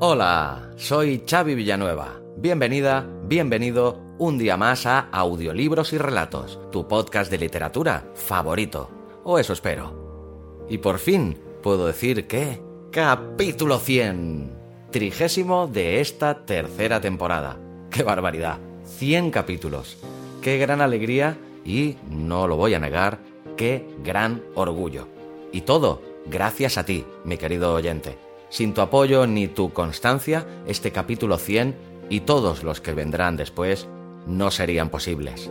Hola, soy Xavi Villanueva. Bienvenida, bienvenido un día más a Audiolibros y Relatos, tu podcast de literatura favorito. O eso espero. Y por fin puedo decir que... Capítulo 100. Trigésimo de esta tercera temporada. ¡Qué barbaridad! 100 capítulos. ¡Qué gran alegría! Y, no lo voy a negar, qué gran orgullo. Y todo gracias a ti, mi querido oyente. Sin tu apoyo ni tu constancia, este capítulo 100 y todos los que vendrán después no serían posibles.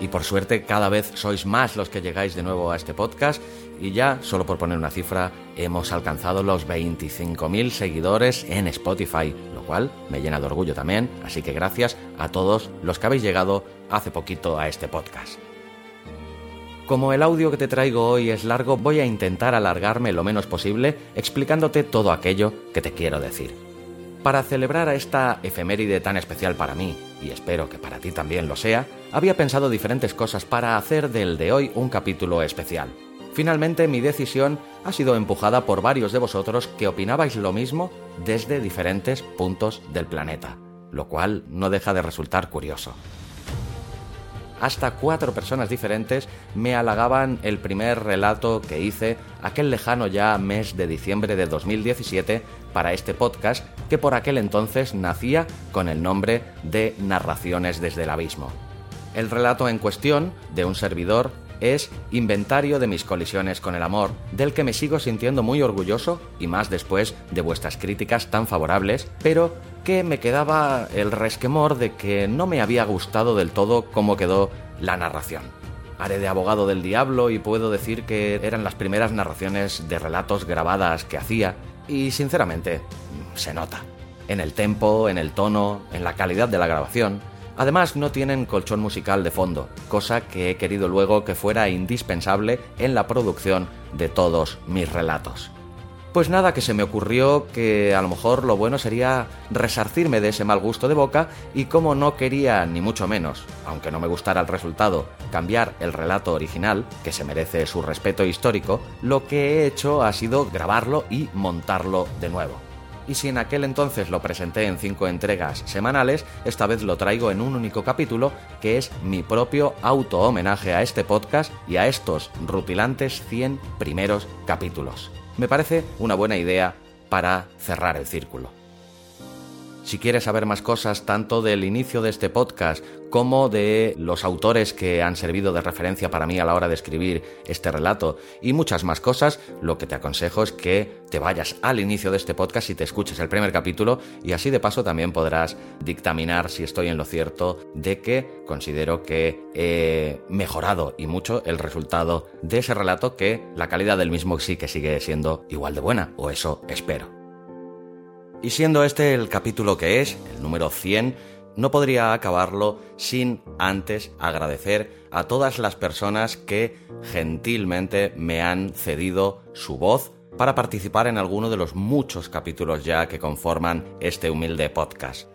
Y por suerte cada vez sois más los que llegáis de nuevo a este podcast y ya, solo por poner una cifra, hemos alcanzado los 25.000 seguidores en Spotify, lo cual me llena de orgullo también, así que gracias a todos los que habéis llegado hace poquito a este podcast. Como el audio que te traigo hoy es largo, voy a intentar alargarme lo menos posible explicándote todo aquello que te quiero decir. Para celebrar a esta efeméride tan especial para mí, y espero que para ti también lo sea, había pensado diferentes cosas para hacer del de hoy un capítulo especial. Finalmente mi decisión ha sido empujada por varios de vosotros que opinabais lo mismo desde diferentes puntos del planeta, lo cual no deja de resultar curioso hasta cuatro personas diferentes me halagaban el primer relato que hice aquel lejano ya mes de diciembre de 2017 para este podcast que por aquel entonces nacía con el nombre de Narraciones desde el Abismo. El relato en cuestión, de un servidor, es Inventario de mis colisiones con el amor, del que me sigo sintiendo muy orgulloso y más después de vuestras críticas tan favorables, pero que me quedaba el resquemor de que no me había gustado del todo cómo quedó la narración. Haré de abogado del diablo y puedo decir que eran las primeras narraciones de relatos grabadas que hacía y sinceramente se nota. En el tempo, en el tono, en la calidad de la grabación, Además, no tienen colchón musical de fondo, cosa que he querido luego que fuera indispensable en la producción de todos mis relatos. Pues nada, que se me ocurrió que a lo mejor lo bueno sería resarcirme de ese mal gusto de boca y como no quería, ni mucho menos, aunque no me gustara el resultado, cambiar el relato original, que se merece su respeto histórico, lo que he hecho ha sido grabarlo y montarlo de nuevo y si en aquel entonces lo presenté en cinco entregas semanales, esta vez lo traigo en un único capítulo que es mi propio auto-homenaje a este podcast y a estos rutilantes 100 primeros capítulos. Me parece una buena idea para cerrar el círculo. Si quieres saber más cosas tanto del inicio de este podcast como de los autores que han servido de referencia para mí a la hora de escribir este relato y muchas más cosas, lo que te aconsejo es que te vayas al inicio de este podcast y te escuches el primer capítulo y así de paso también podrás dictaminar si estoy en lo cierto de que considero que he mejorado y mucho el resultado de ese relato que la calidad del mismo sí que sigue siendo igual de buena, o eso espero. Y siendo este el capítulo que es, el número 100, no podría acabarlo sin antes agradecer a todas las personas que gentilmente me han cedido su voz para participar en alguno de los muchos capítulos ya que conforman este humilde podcast.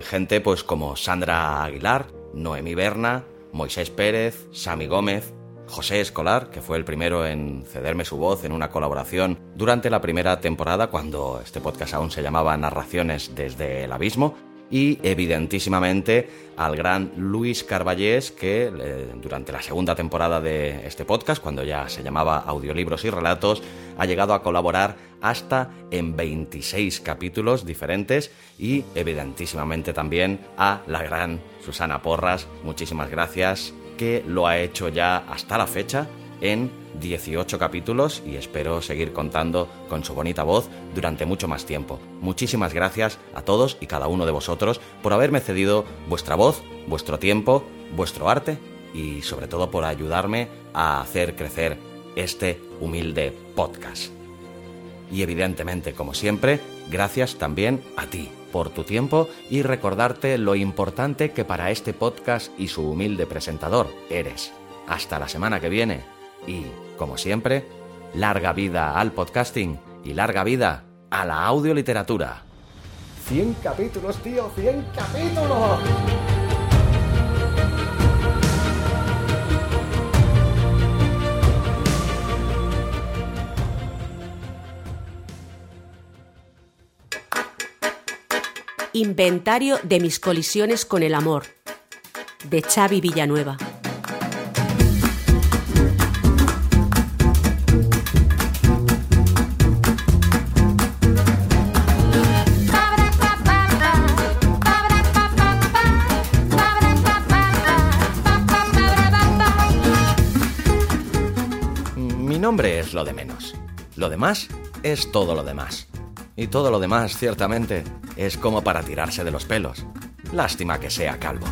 Gente pues como Sandra Aguilar, Noemí Berna, Moisés Pérez, Sami Gómez, José Escolar, que fue el primero en cederme su voz en una colaboración durante la primera temporada, cuando este podcast aún se llamaba Narraciones desde el Abismo, y evidentísimamente al gran Luis Carballés, que eh, durante la segunda temporada de este podcast, cuando ya se llamaba Audiolibros y Relatos, ha llegado a colaborar hasta en 26 capítulos diferentes y evidentísimamente también a la gran Susana Porras, muchísimas gracias, que lo ha hecho ya hasta la fecha en 18 capítulos y espero seguir contando con su bonita voz durante mucho más tiempo. Muchísimas gracias a todos y cada uno de vosotros por haberme cedido vuestra voz, vuestro tiempo, vuestro arte y sobre todo por ayudarme a hacer crecer este humilde podcast. Y evidentemente, como siempre, gracias también a ti por tu tiempo y recordarte lo importante que para este podcast y su humilde presentador eres. Hasta la semana que viene y, como siempre, larga vida al podcasting y larga vida a la audioliteratura. 100 capítulos, tío, 100 capítulos. Inventario de mis colisiones con el amor, de Xavi Villanueva. Mi nombre es lo de menos. Lo demás es todo lo demás. Y todo lo demás, ciertamente, es como para tirarse de los pelos. Lástima que sea calvo.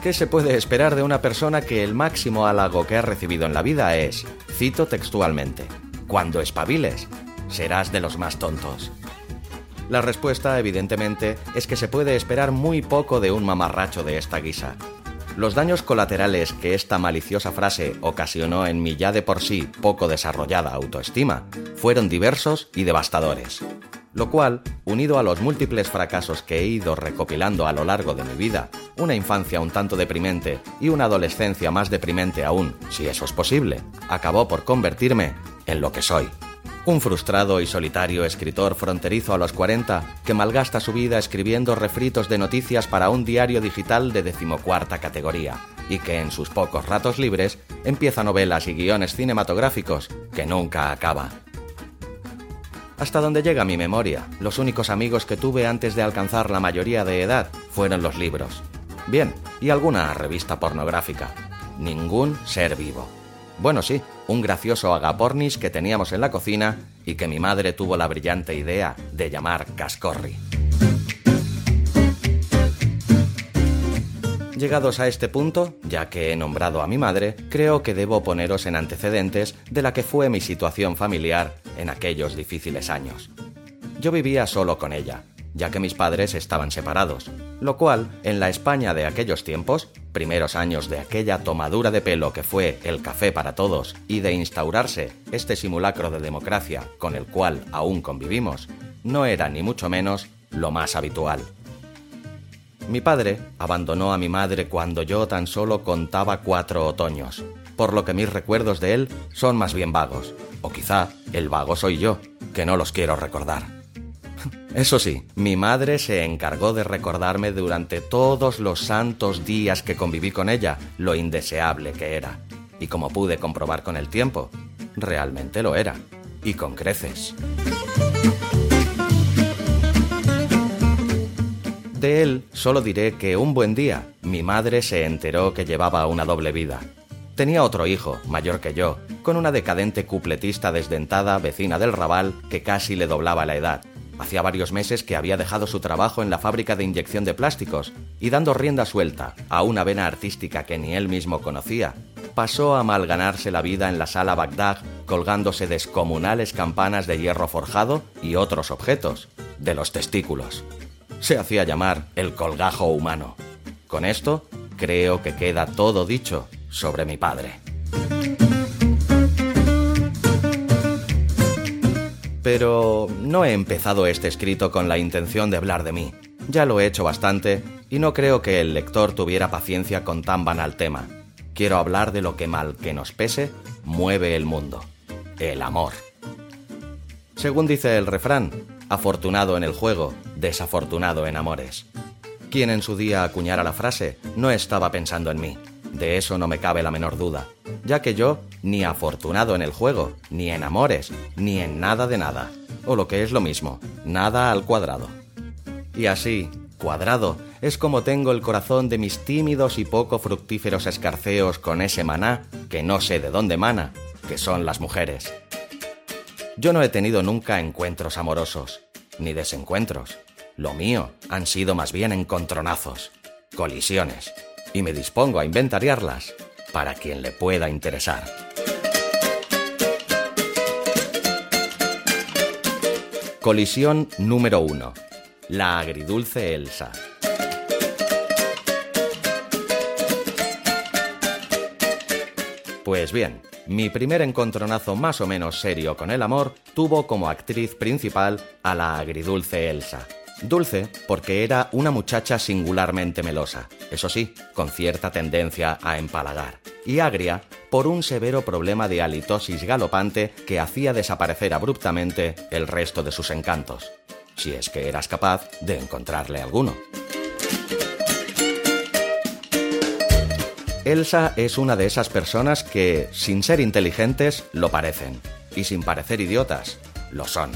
¿Qué se puede esperar de una persona que el máximo halago que ha recibido en la vida es, cito textualmente, cuando espabiles, serás de los más tontos? La respuesta, evidentemente, es que se puede esperar muy poco de un mamarracho de esta guisa. Los daños colaterales que esta maliciosa frase ocasionó en mi ya de por sí poco desarrollada autoestima fueron diversos y devastadores. Lo cual, unido a los múltiples fracasos que he ido recopilando a lo largo de mi vida, una infancia un tanto deprimente y una adolescencia más deprimente aún, si eso es posible, acabó por convertirme en lo que soy. Un frustrado y solitario escritor fronterizo a los 40 que malgasta su vida escribiendo refritos de noticias para un diario digital de decimocuarta categoría y que en sus pocos ratos libres empieza novelas y guiones cinematográficos que nunca acaba. Hasta donde llega mi memoria, los únicos amigos que tuve antes de alcanzar la mayoría de edad fueron los libros. Bien, y alguna revista pornográfica. Ningún ser vivo. Bueno, sí, un gracioso agapornis que teníamos en la cocina y que mi madre tuvo la brillante idea de llamar Cascorri. Llegados a este punto, ya que he nombrado a mi madre, creo que debo poneros en antecedentes de la que fue mi situación familiar en aquellos difíciles años. Yo vivía solo con ella, ya que mis padres estaban separados, lo cual, en la España de aquellos tiempos, primeros años de aquella tomadura de pelo que fue el café para todos y de instaurarse este simulacro de democracia con el cual aún convivimos, no era ni mucho menos lo más habitual. Mi padre abandonó a mi madre cuando yo tan solo contaba cuatro otoños, por lo que mis recuerdos de él son más bien vagos, o quizá el vago soy yo, que no los quiero recordar. Eso sí, mi madre se encargó de recordarme durante todos los santos días que conviví con ella lo indeseable que era. Y como pude comprobar con el tiempo, realmente lo era. Y con creces. De él solo diré que un buen día mi madre se enteró que llevaba una doble vida. Tenía otro hijo, mayor que yo, con una decadente cupletista desdentada vecina del Raval que casi le doblaba la edad. Hacía varios meses que había dejado su trabajo en la fábrica de inyección de plásticos y dando rienda suelta a una vena artística que ni él mismo conocía, pasó a malganarse la vida en la sala Bagdad colgándose descomunales campanas de hierro forjado y otros objetos, de los testículos se hacía llamar el colgajo humano. Con esto, creo que queda todo dicho sobre mi padre. Pero no he empezado este escrito con la intención de hablar de mí. Ya lo he hecho bastante y no creo que el lector tuviera paciencia con tan banal tema. Quiero hablar de lo que mal que nos pese mueve el mundo. El amor. Según dice el refrán, afortunado en el juego, desafortunado en amores. Quien en su día acuñara la frase no estaba pensando en mí. De eso no me cabe la menor duda, ya que yo ni afortunado en el juego, ni en amores, ni en nada de nada, o lo que es lo mismo, nada al cuadrado. Y así, cuadrado, es como tengo el corazón de mis tímidos y poco fructíferos escarceos con ese maná que no sé de dónde mana, que son las mujeres. Yo no he tenido nunca encuentros amorosos, ni desencuentros. Lo mío han sido más bien encontronazos, colisiones, y me dispongo a inventariarlas para quien le pueda interesar. Colisión número 1. La agridulce Elsa. Pues bien, mi primer encontronazo más o menos serio con el amor tuvo como actriz principal a la agridulce Elsa. Dulce porque era una muchacha singularmente melosa, eso sí, con cierta tendencia a empalagar. Y agria por un severo problema de halitosis galopante que hacía desaparecer abruptamente el resto de sus encantos, si es que eras capaz de encontrarle alguno. Elsa es una de esas personas que, sin ser inteligentes, lo parecen, y sin parecer idiotas, lo son.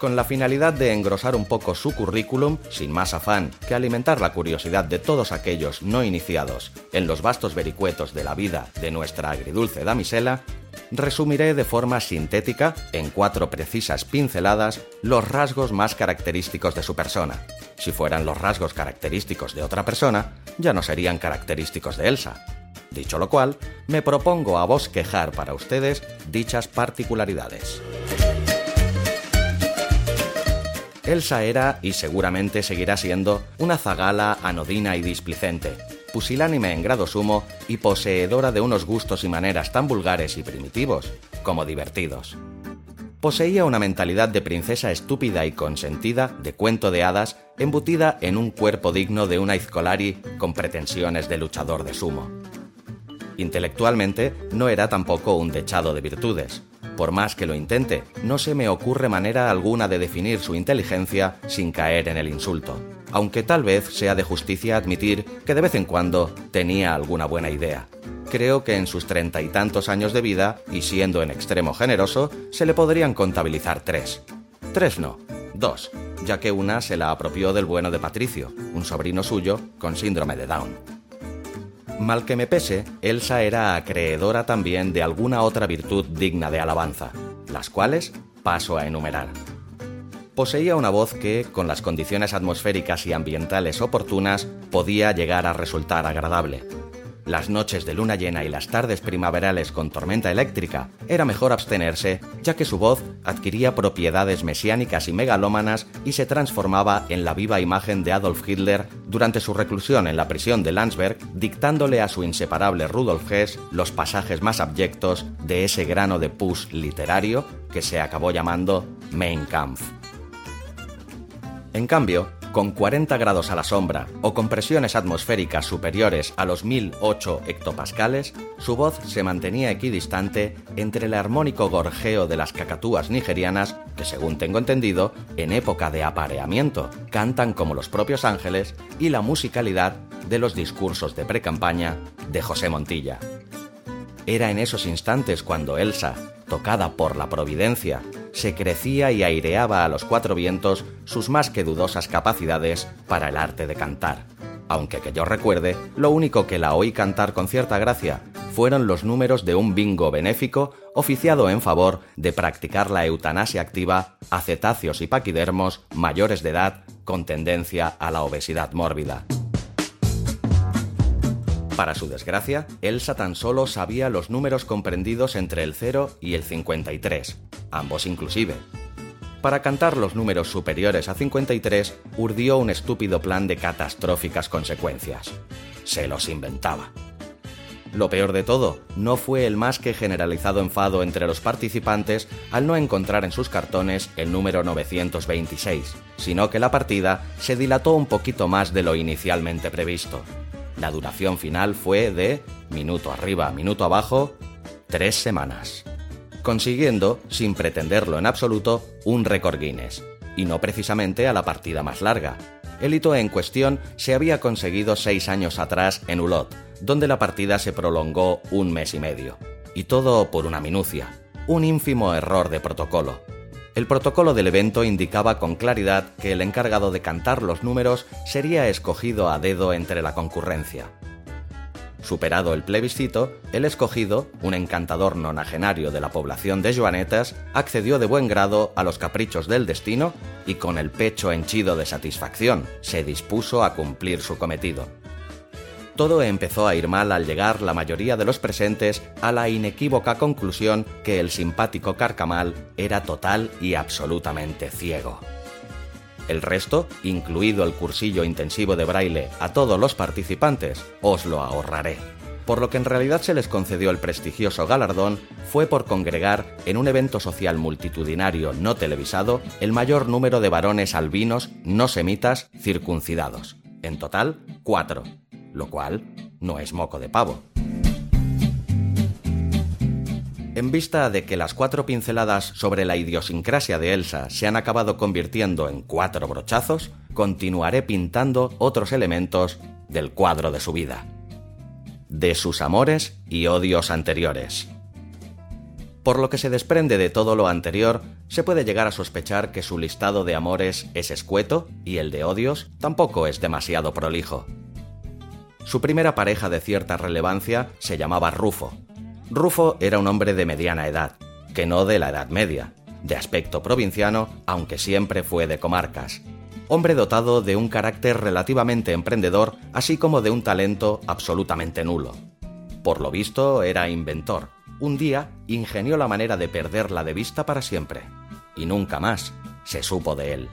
Con la finalidad de engrosar un poco su currículum, sin más afán que alimentar la curiosidad de todos aquellos no iniciados en los vastos vericuetos de la vida de nuestra agridulce damisela, resumiré de forma sintética, en cuatro precisas pinceladas, los rasgos más característicos de su persona. Si fueran los rasgos característicos de otra persona, ya no serían característicos de Elsa. Dicho lo cual, me propongo a bosquejar para ustedes dichas particularidades. Elsa era, y seguramente seguirá siendo, una zagala anodina y displicente, pusilánime en grado sumo y poseedora de unos gustos y maneras tan vulgares y primitivos como divertidos. Poseía una mentalidad de princesa estúpida y consentida, de cuento de hadas, embutida en un cuerpo digno de una Izcolari con pretensiones de luchador de sumo. Intelectualmente no era tampoco un dechado de virtudes. Por más que lo intente, no se me ocurre manera alguna de definir su inteligencia sin caer en el insulto, aunque tal vez sea de justicia admitir que de vez en cuando tenía alguna buena idea. Creo que en sus treinta y tantos años de vida, y siendo en extremo generoso, se le podrían contabilizar tres. Tres no, dos, ya que una se la apropió del bueno de Patricio, un sobrino suyo con síndrome de Down. Mal que me pese, Elsa era acreedora también de alguna otra virtud digna de alabanza, las cuales paso a enumerar. Poseía una voz que, con las condiciones atmosféricas y ambientales oportunas, podía llegar a resultar agradable, las noches de luna llena y las tardes primaverales con tormenta eléctrica, era mejor abstenerse, ya que su voz adquiría propiedades mesiánicas y megalómanas y se transformaba en la viva imagen de Adolf Hitler durante su reclusión en la prisión de Landsberg, dictándole a su inseparable Rudolf Hess los pasajes más abyectos de ese grano de pus literario que se acabó llamando Mein Kampf. En cambio, con 40 grados a la sombra o con presiones atmosféricas superiores a los 1008 hectopascales, su voz se mantenía equidistante entre el armónico gorjeo de las cacatúas nigerianas, que según tengo entendido, en época de apareamiento cantan como los propios ángeles, y la musicalidad de los discursos de precampaña de José Montilla. Era en esos instantes cuando Elsa, tocada por la providencia, se crecía y aireaba a los cuatro vientos sus más que dudosas capacidades para el arte de cantar. Aunque que yo recuerde, lo único que la oí cantar con cierta gracia fueron los números de un bingo benéfico oficiado en favor de practicar la eutanasia activa a cetáceos y paquidermos mayores de edad con tendencia a la obesidad mórbida. Para su desgracia, Elsa tan solo sabía los números comprendidos entre el 0 y el 53, ambos inclusive. Para cantar los números superiores a 53, urdió un estúpido plan de catastróficas consecuencias. Se los inventaba. Lo peor de todo, no fue el más que generalizado enfado entre los participantes al no encontrar en sus cartones el número 926, sino que la partida se dilató un poquito más de lo inicialmente previsto. La duración final fue de, minuto arriba, minuto abajo, tres semanas, consiguiendo, sin pretenderlo en absoluto, un récord Guinness, y no precisamente a la partida más larga. El hito en cuestión se había conseguido seis años atrás en Ulot, donde la partida se prolongó un mes y medio. Y todo por una minucia, un ínfimo error de protocolo. El protocolo del evento indicaba con claridad que el encargado de cantar los números sería escogido a dedo entre la concurrencia. Superado el plebiscito, el escogido, un encantador nonagenario de la población de Joanetas, accedió de buen grado a los caprichos del destino y con el pecho henchido de satisfacción se dispuso a cumplir su cometido. Todo empezó a ir mal al llegar la mayoría de los presentes a la inequívoca conclusión que el simpático Carcamal era total y absolutamente ciego. El resto, incluido el cursillo intensivo de braille a todos los participantes, os lo ahorraré. Por lo que en realidad se les concedió el prestigioso galardón fue por congregar en un evento social multitudinario no televisado el mayor número de varones albinos no semitas circuncidados. En total, cuatro, lo cual no es moco de pavo. En vista de que las cuatro pinceladas sobre la idiosincrasia de Elsa se han acabado convirtiendo en cuatro brochazos, continuaré pintando otros elementos del cuadro de su vida. De sus amores y odios anteriores. Por lo que se desprende de todo lo anterior, se puede llegar a sospechar que su listado de amores es escueto y el de odios tampoco es demasiado prolijo. Su primera pareja de cierta relevancia se llamaba Rufo, Rufo era un hombre de mediana edad, que no de la edad media, de aspecto provinciano, aunque siempre fue de comarcas. Hombre dotado de un carácter relativamente emprendedor, así como de un talento absolutamente nulo. Por lo visto, era inventor. Un día ingenió la manera de perderla de vista para siempre. Y nunca más se supo de él.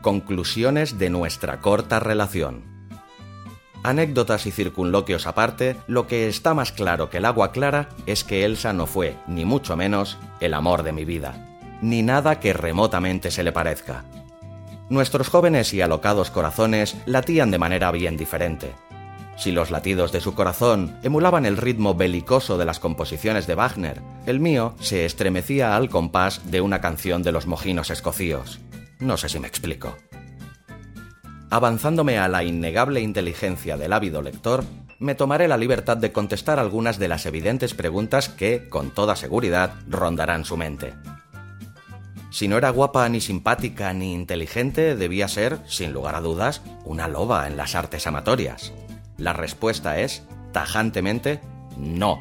Conclusiones de nuestra corta relación. Anécdotas y circunloquios aparte, lo que está más claro que el agua clara es que Elsa no fue, ni mucho menos, el amor de mi vida, ni nada que remotamente se le parezca. Nuestros jóvenes y alocados corazones latían de manera bien diferente. Si los latidos de su corazón emulaban el ritmo belicoso de las composiciones de Wagner, el mío se estremecía al compás de una canción de los mojinos escocíos. No sé si me explico. Avanzándome a la innegable inteligencia del ávido lector, me tomaré la libertad de contestar algunas de las evidentes preguntas que, con toda seguridad, rondarán su mente. Si no era guapa ni simpática ni inteligente, debía ser, sin lugar a dudas, una loba en las artes amatorias. La respuesta es, tajantemente, no.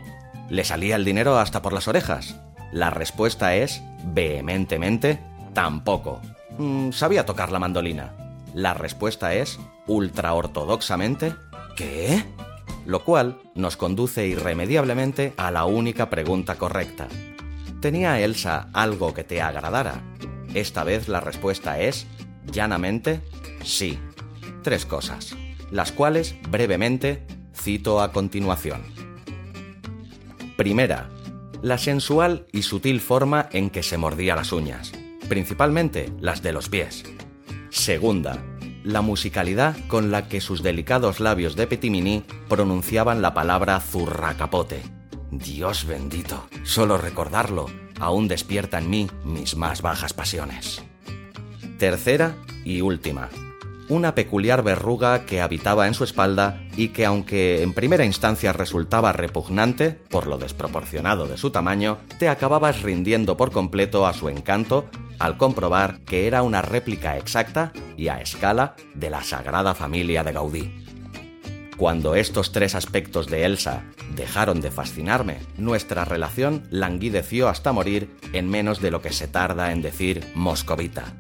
¿Le salía el dinero hasta por las orejas? La respuesta es, vehementemente, tampoco. Mm, sabía tocar la mandolina. La respuesta es, ultra ortodoxamente, ¿qué? Lo cual nos conduce irremediablemente a la única pregunta correcta. ¿Tenía Elsa algo que te agradara? Esta vez la respuesta es, llanamente, sí. Tres cosas, las cuales, brevemente, cito a continuación. Primera, la sensual y sutil forma en que se mordía las uñas, principalmente las de los pies. Segunda, la musicalidad con la que sus delicados labios de Petimini pronunciaban la palabra zurracapote. Dios bendito, solo recordarlo aún despierta en mí mis más bajas pasiones. Tercera y última, una peculiar verruga que habitaba en su espalda y que aunque en primera instancia resultaba repugnante por lo desproporcionado de su tamaño, te acababas rindiendo por completo a su encanto al comprobar que era una réplica exacta y a escala de la Sagrada Familia de Gaudí. Cuando estos tres aspectos de Elsa dejaron de fascinarme, nuestra relación languideció hasta morir en menos de lo que se tarda en decir moscovita.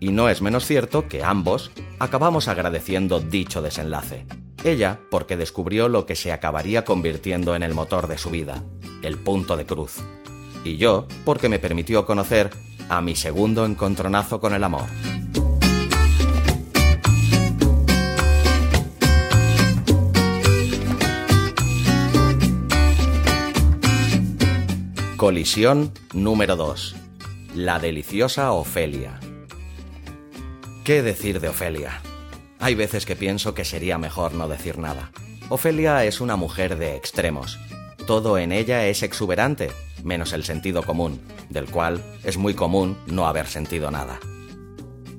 Y no es menos cierto que ambos acabamos agradeciendo dicho desenlace. Ella porque descubrió lo que se acabaría convirtiendo en el motor de su vida, el punto de cruz. Y yo porque me permitió conocer a mi segundo encontronazo con el amor. Colisión número 2. La deliciosa Ofelia. ¿Qué decir de Ofelia? Hay veces que pienso que sería mejor no decir nada. Ofelia es una mujer de extremos. Todo en ella es exuberante, menos el sentido común, del cual es muy común no haber sentido nada.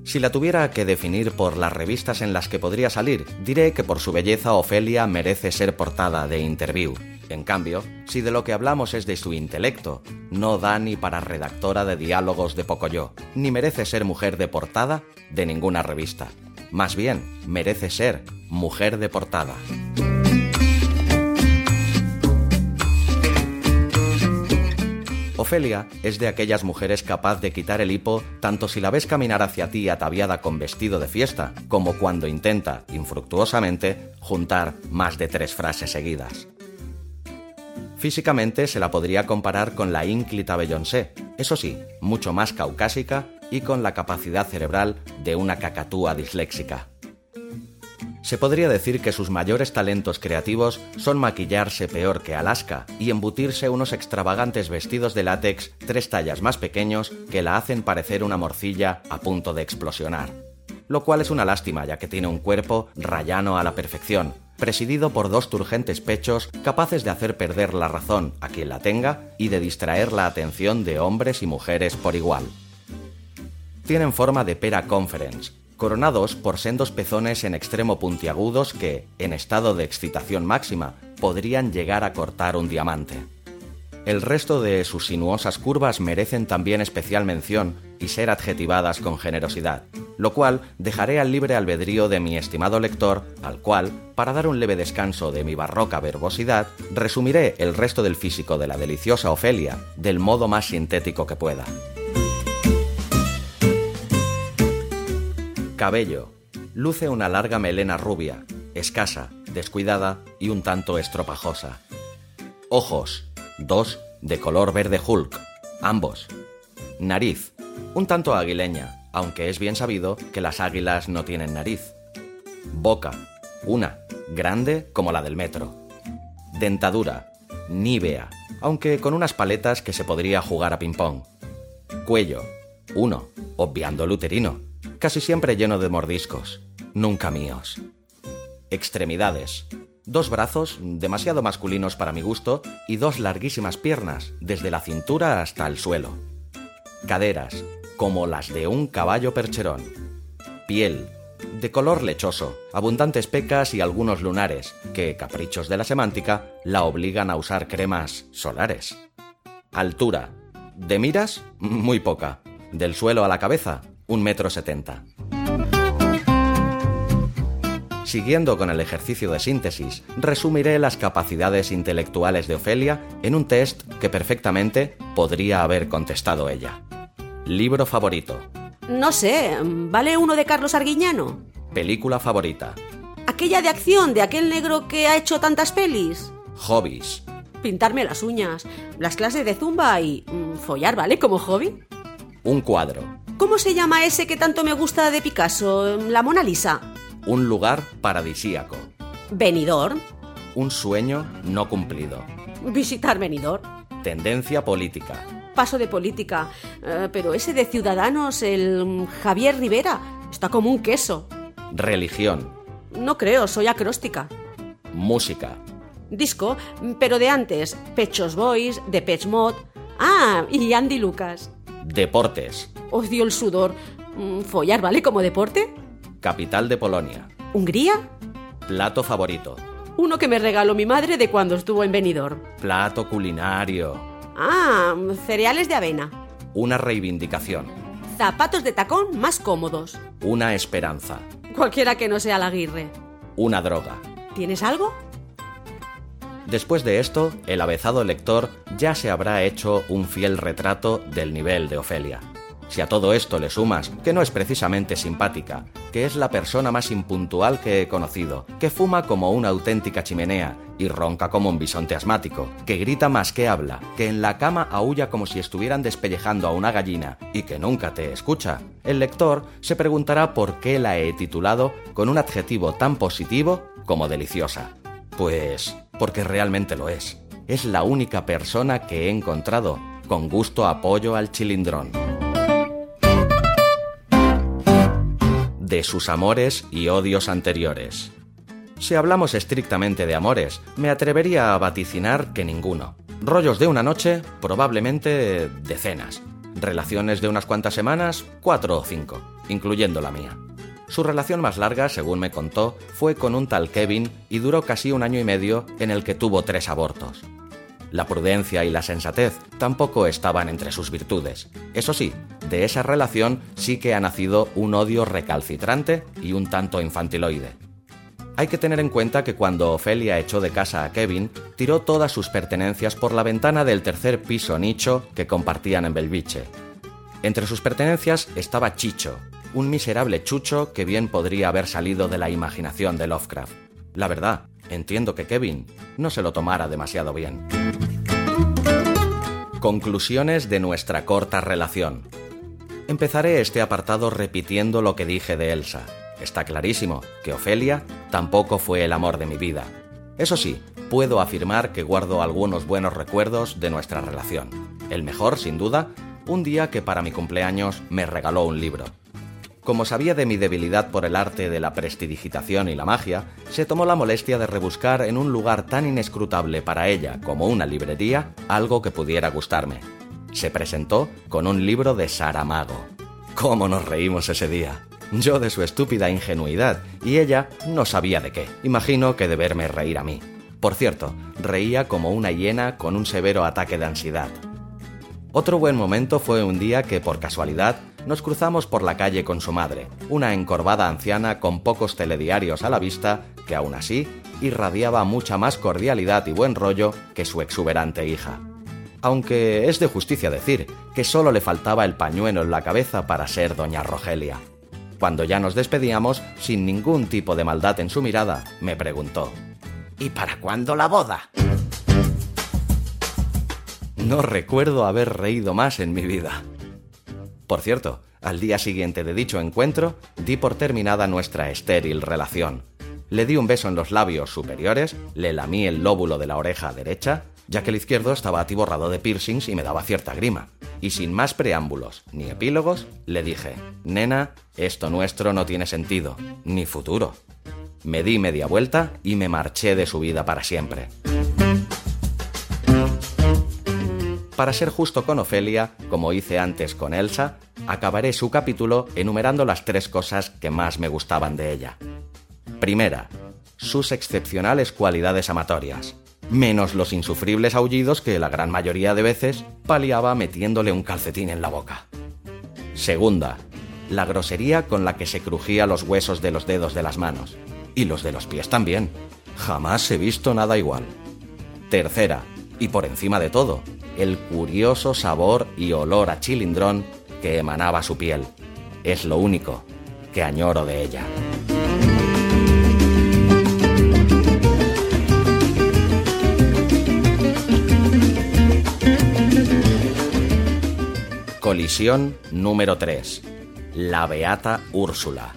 Si la tuviera que definir por las revistas en las que podría salir, diré que por su belleza Ofelia merece ser portada de Interview. En cambio, si de lo que hablamos es de su intelecto, no da ni para redactora de diálogos de Pocoyo, ni merece ser mujer de portada de ninguna revista. Más bien, merece ser mujer de portada. Ofelia es de aquellas mujeres capaz de quitar el hipo tanto si la ves caminar hacia ti ataviada con vestido de fiesta, como cuando intenta, infructuosamente, juntar más de tres frases seguidas. Físicamente se la podría comparar con la ínclita Beyoncé, eso sí, mucho más caucásica y con la capacidad cerebral de una cacatúa disléxica. Se podría decir que sus mayores talentos creativos son maquillarse peor que Alaska y embutirse unos extravagantes vestidos de látex tres tallas más pequeños que la hacen parecer una morcilla a punto de explosionar. Lo cual es una lástima ya que tiene un cuerpo rayano a la perfección, presidido por dos turgentes pechos capaces de hacer perder la razón a quien la tenga y de distraer la atención de hombres y mujeres por igual. Tienen forma de pera conference, coronados por sendos pezones en extremo puntiagudos que, en estado de excitación máxima, podrían llegar a cortar un diamante. El resto de sus sinuosas curvas merecen también especial mención y ser adjetivadas con generosidad, lo cual dejaré al libre albedrío de mi estimado lector, al cual, para dar un leve descanso de mi barroca verbosidad, resumiré el resto del físico de la deliciosa Ofelia del modo más sintético que pueda. Cabello. Luce una larga melena rubia, escasa, descuidada y un tanto estropajosa. Ojos. Dos de color verde Hulk, ambos. Nariz. Un tanto aguileña, aunque es bien sabido que las águilas no tienen nariz. Boca. Una, grande como la del metro. Dentadura. Nívea, aunque con unas paletas que se podría jugar a ping-pong. Cuello. Uno, obviando el uterino casi siempre lleno de mordiscos, nunca míos. Extremidades. Dos brazos, demasiado masculinos para mi gusto, y dos larguísimas piernas, desde la cintura hasta el suelo. Caderas, como las de un caballo percherón. Piel, de color lechoso, abundantes pecas y algunos lunares, que, caprichos de la semántica, la obligan a usar cremas solares. Altura. De miras, muy poca. Del suelo a la cabeza, un metro setenta. Siguiendo con el ejercicio de síntesis, resumiré las capacidades intelectuales de Ofelia en un test que perfectamente podría haber contestado ella. Libro favorito. No sé, ¿vale uno de Carlos Arguiñano? Película favorita. Aquella de acción de aquel negro que ha hecho tantas pelis. Hobbies. Pintarme las uñas, las clases de zumba y mm, follar, ¿vale? Como hobby. Un cuadro. ¿Cómo se llama ese que tanto me gusta de Picasso? La Mona Lisa. Un lugar paradisíaco. Venidor. Un sueño no cumplido. Visitar Venidor. Tendencia política. Paso de política. Eh, pero ese de Ciudadanos, el Javier Rivera, está como un queso. Religión. No creo, soy acróstica. Música. Disco, pero de antes. Pechos Boys, de Pech Mod. Ah, y Andy Lucas. Deportes. Odio el sudor. Mm, ¿Follar vale como deporte? Capital de Polonia. ¿Hungría? Plato favorito. Uno que me regaló mi madre de cuando estuvo en Benidorm. Plato culinario. Ah, cereales de avena. Una reivindicación. Zapatos de tacón más cómodos. Una esperanza. Cualquiera que no sea la aguirre. Una droga. ¿Tienes algo? Después de esto, el avezado lector ya se habrá hecho un fiel retrato del nivel de Ofelia. Si a todo esto le sumas que no es precisamente simpática, que es la persona más impuntual que he conocido, que fuma como una auténtica chimenea y ronca como un bisonte asmático, que grita más que habla, que en la cama aúlla como si estuvieran despellejando a una gallina y que nunca te escucha, el lector se preguntará por qué la he titulado con un adjetivo tan positivo como deliciosa. Pues porque realmente lo es. Es la única persona que he encontrado con gusto apoyo al chilindrón. De sus amores y odios anteriores. Si hablamos estrictamente de amores, me atrevería a vaticinar que ninguno. Rollos de una noche, probablemente decenas. Relaciones de unas cuantas semanas, cuatro o cinco. incluyendo la mía. Su relación más larga, según me contó, fue con un tal Kevin y duró casi un año y medio en el que tuvo tres abortos. La prudencia y la sensatez tampoco estaban entre sus virtudes. Eso sí, de esa relación sí que ha nacido un odio recalcitrante y un tanto infantiloide. Hay que tener en cuenta que cuando Ofelia echó de casa a Kevin, tiró todas sus pertenencias por la ventana del tercer piso nicho que compartían en Belviche. Entre sus pertenencias estaba Chicho, un miserable chucho que bien podría haber salido de la imaginación de Lovecraft. La verdad, entiendo que Kevin no se lo tomara demasiado bien. Conclusiones de nuestra corta relación. Empezaré este apartado repitiendo lo que dije de Elsa. Está clarísimo que Ofelia tampoco fue el amor de mi vida. Eso sí, puedo afirmar que guardo algunos buenos recuerdos de nuestra relación. El mejor, sin duda, un día que para mi cumpleaños me regaló un libro. Como sabía de mi debilidad por el arte de la prestidigitación y la magia, se tomó la molestia de rebuscar en un lugar tan inescrutable para ella como una librería algo que pudiera gustarme. Se presentó con un libro de Saramago. ¿Cómo nos reímos ese día? Yo de su estúpida ingenuidad y ella no sabía de qué. Imagino que de verme reír a mí. Por cierto, reía como una hiena con un severo ataque de ansiedad. Otro buen momento fue un día que, por casualidad, nos cruzamos por la calle con su madre, una encorvada anciana con pocos telediarios a la vista, que aún así irradiaba mucha más cordialidad y buen rollo que su exuberante hija. Aunque es de justicia decir que solo le faltaba el pañuelo en la cabeza para ser doña Rogelia. Cuando ya nos despedíamos, sin ningún tipo de maldad en su mirada, me preguntó, ¿Y para cuándo la boda? No recuerdo haber reído más en mi vida. Por cierto, al día siguiente de dicho encuentro, di por terminada nuestra estéril relación. Le di un beso en los labios superiores, le lamí el lóbulo de la oreja derecha, ya que el izquierdo estaba atiborrado de piercings y me daba cierta grima. Y sin más preámbulos ni epílogos, le dije, Nena, esto nuestro no tiene sentido, ni futuro. Me di media vuelta y me marché de su vida para siempre. Para ser justo con Ofelia, como hice antes con Elsa, acabaré su capítulo enumerando las tres cosas que más me gustaban de ella. Primera, sus excepcionales cualidades amatorias, menos los insufribles aullidos que la gran mayoría de veces paliaba metiéndole un calcetín en la boca. Segunda, la grosería con la que se crujía los huesos de los dedos de las manos, y los de los pies también. Jamás he visto nada igual. Tercera, y por encima de todo, el curioso sabor y olor a chilindrón que emanaba su piel. Es lo único que añoro de ella. Colisión número 3. La Beata Úrsula.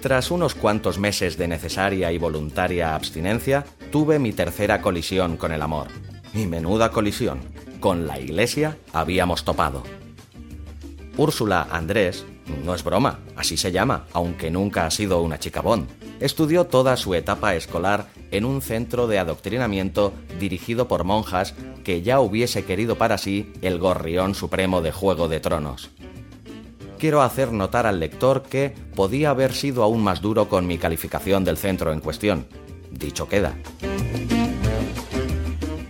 Tras unos cuantos meses de necesaria y voluntaria abstinencia, tuve mi tercera colisión con el amor. Y menuda colisión. Con la iglesia habíamos topado. Úrsula Andrés, no es broma, así se llama, aunque nunca ha sido una chica Bond. Estudió toda su etapa escolar en un centro de adoctrinamiento dirigido por monjas que ya hubiese querido para sí el gorrión supremo de Juego de Tronos. Quiero hacer notar al lector que podía haber sido aún más duro con mi calificación del centro en cuestión. Dicho queda.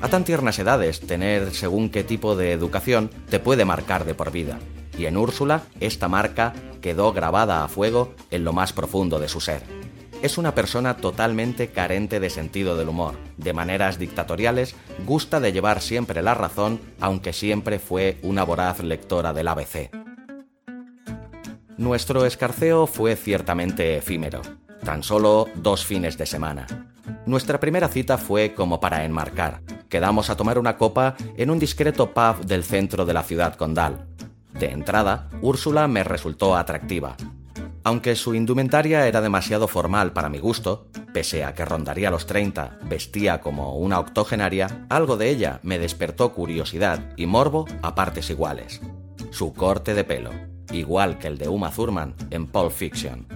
A tan tiernas edades, tener según qué tipo de educación te puede marcar de por vida. Y en Úrsula, esta marca quedó grabada a fuego en lo más profundo de su ser. Es una persona totalmente carente de sentido del humor. De maneras dictatoriales, gusta de llevar siempre la razón, aunque siempre fue una voraz lectora del ABC. Nuestro escarceo fue ciertamente efímero, tan solo dos fines de semana. Nuestra primera cita fue como para enmarcar, quedamos a tomar una copa en un discreto pub del centro de la ciudad condal. De entrada, Úrsula me resultó atractiva. Aunque su indumentaria era demasiado formal para mi gusto, pese a que rondaría los 30, vestía como una octogenaria, algo de ella me despertó curiosidad y morbo a partes iguales. Su corte de pelo, igual que el de Uma Thurman en Pulp Fiction.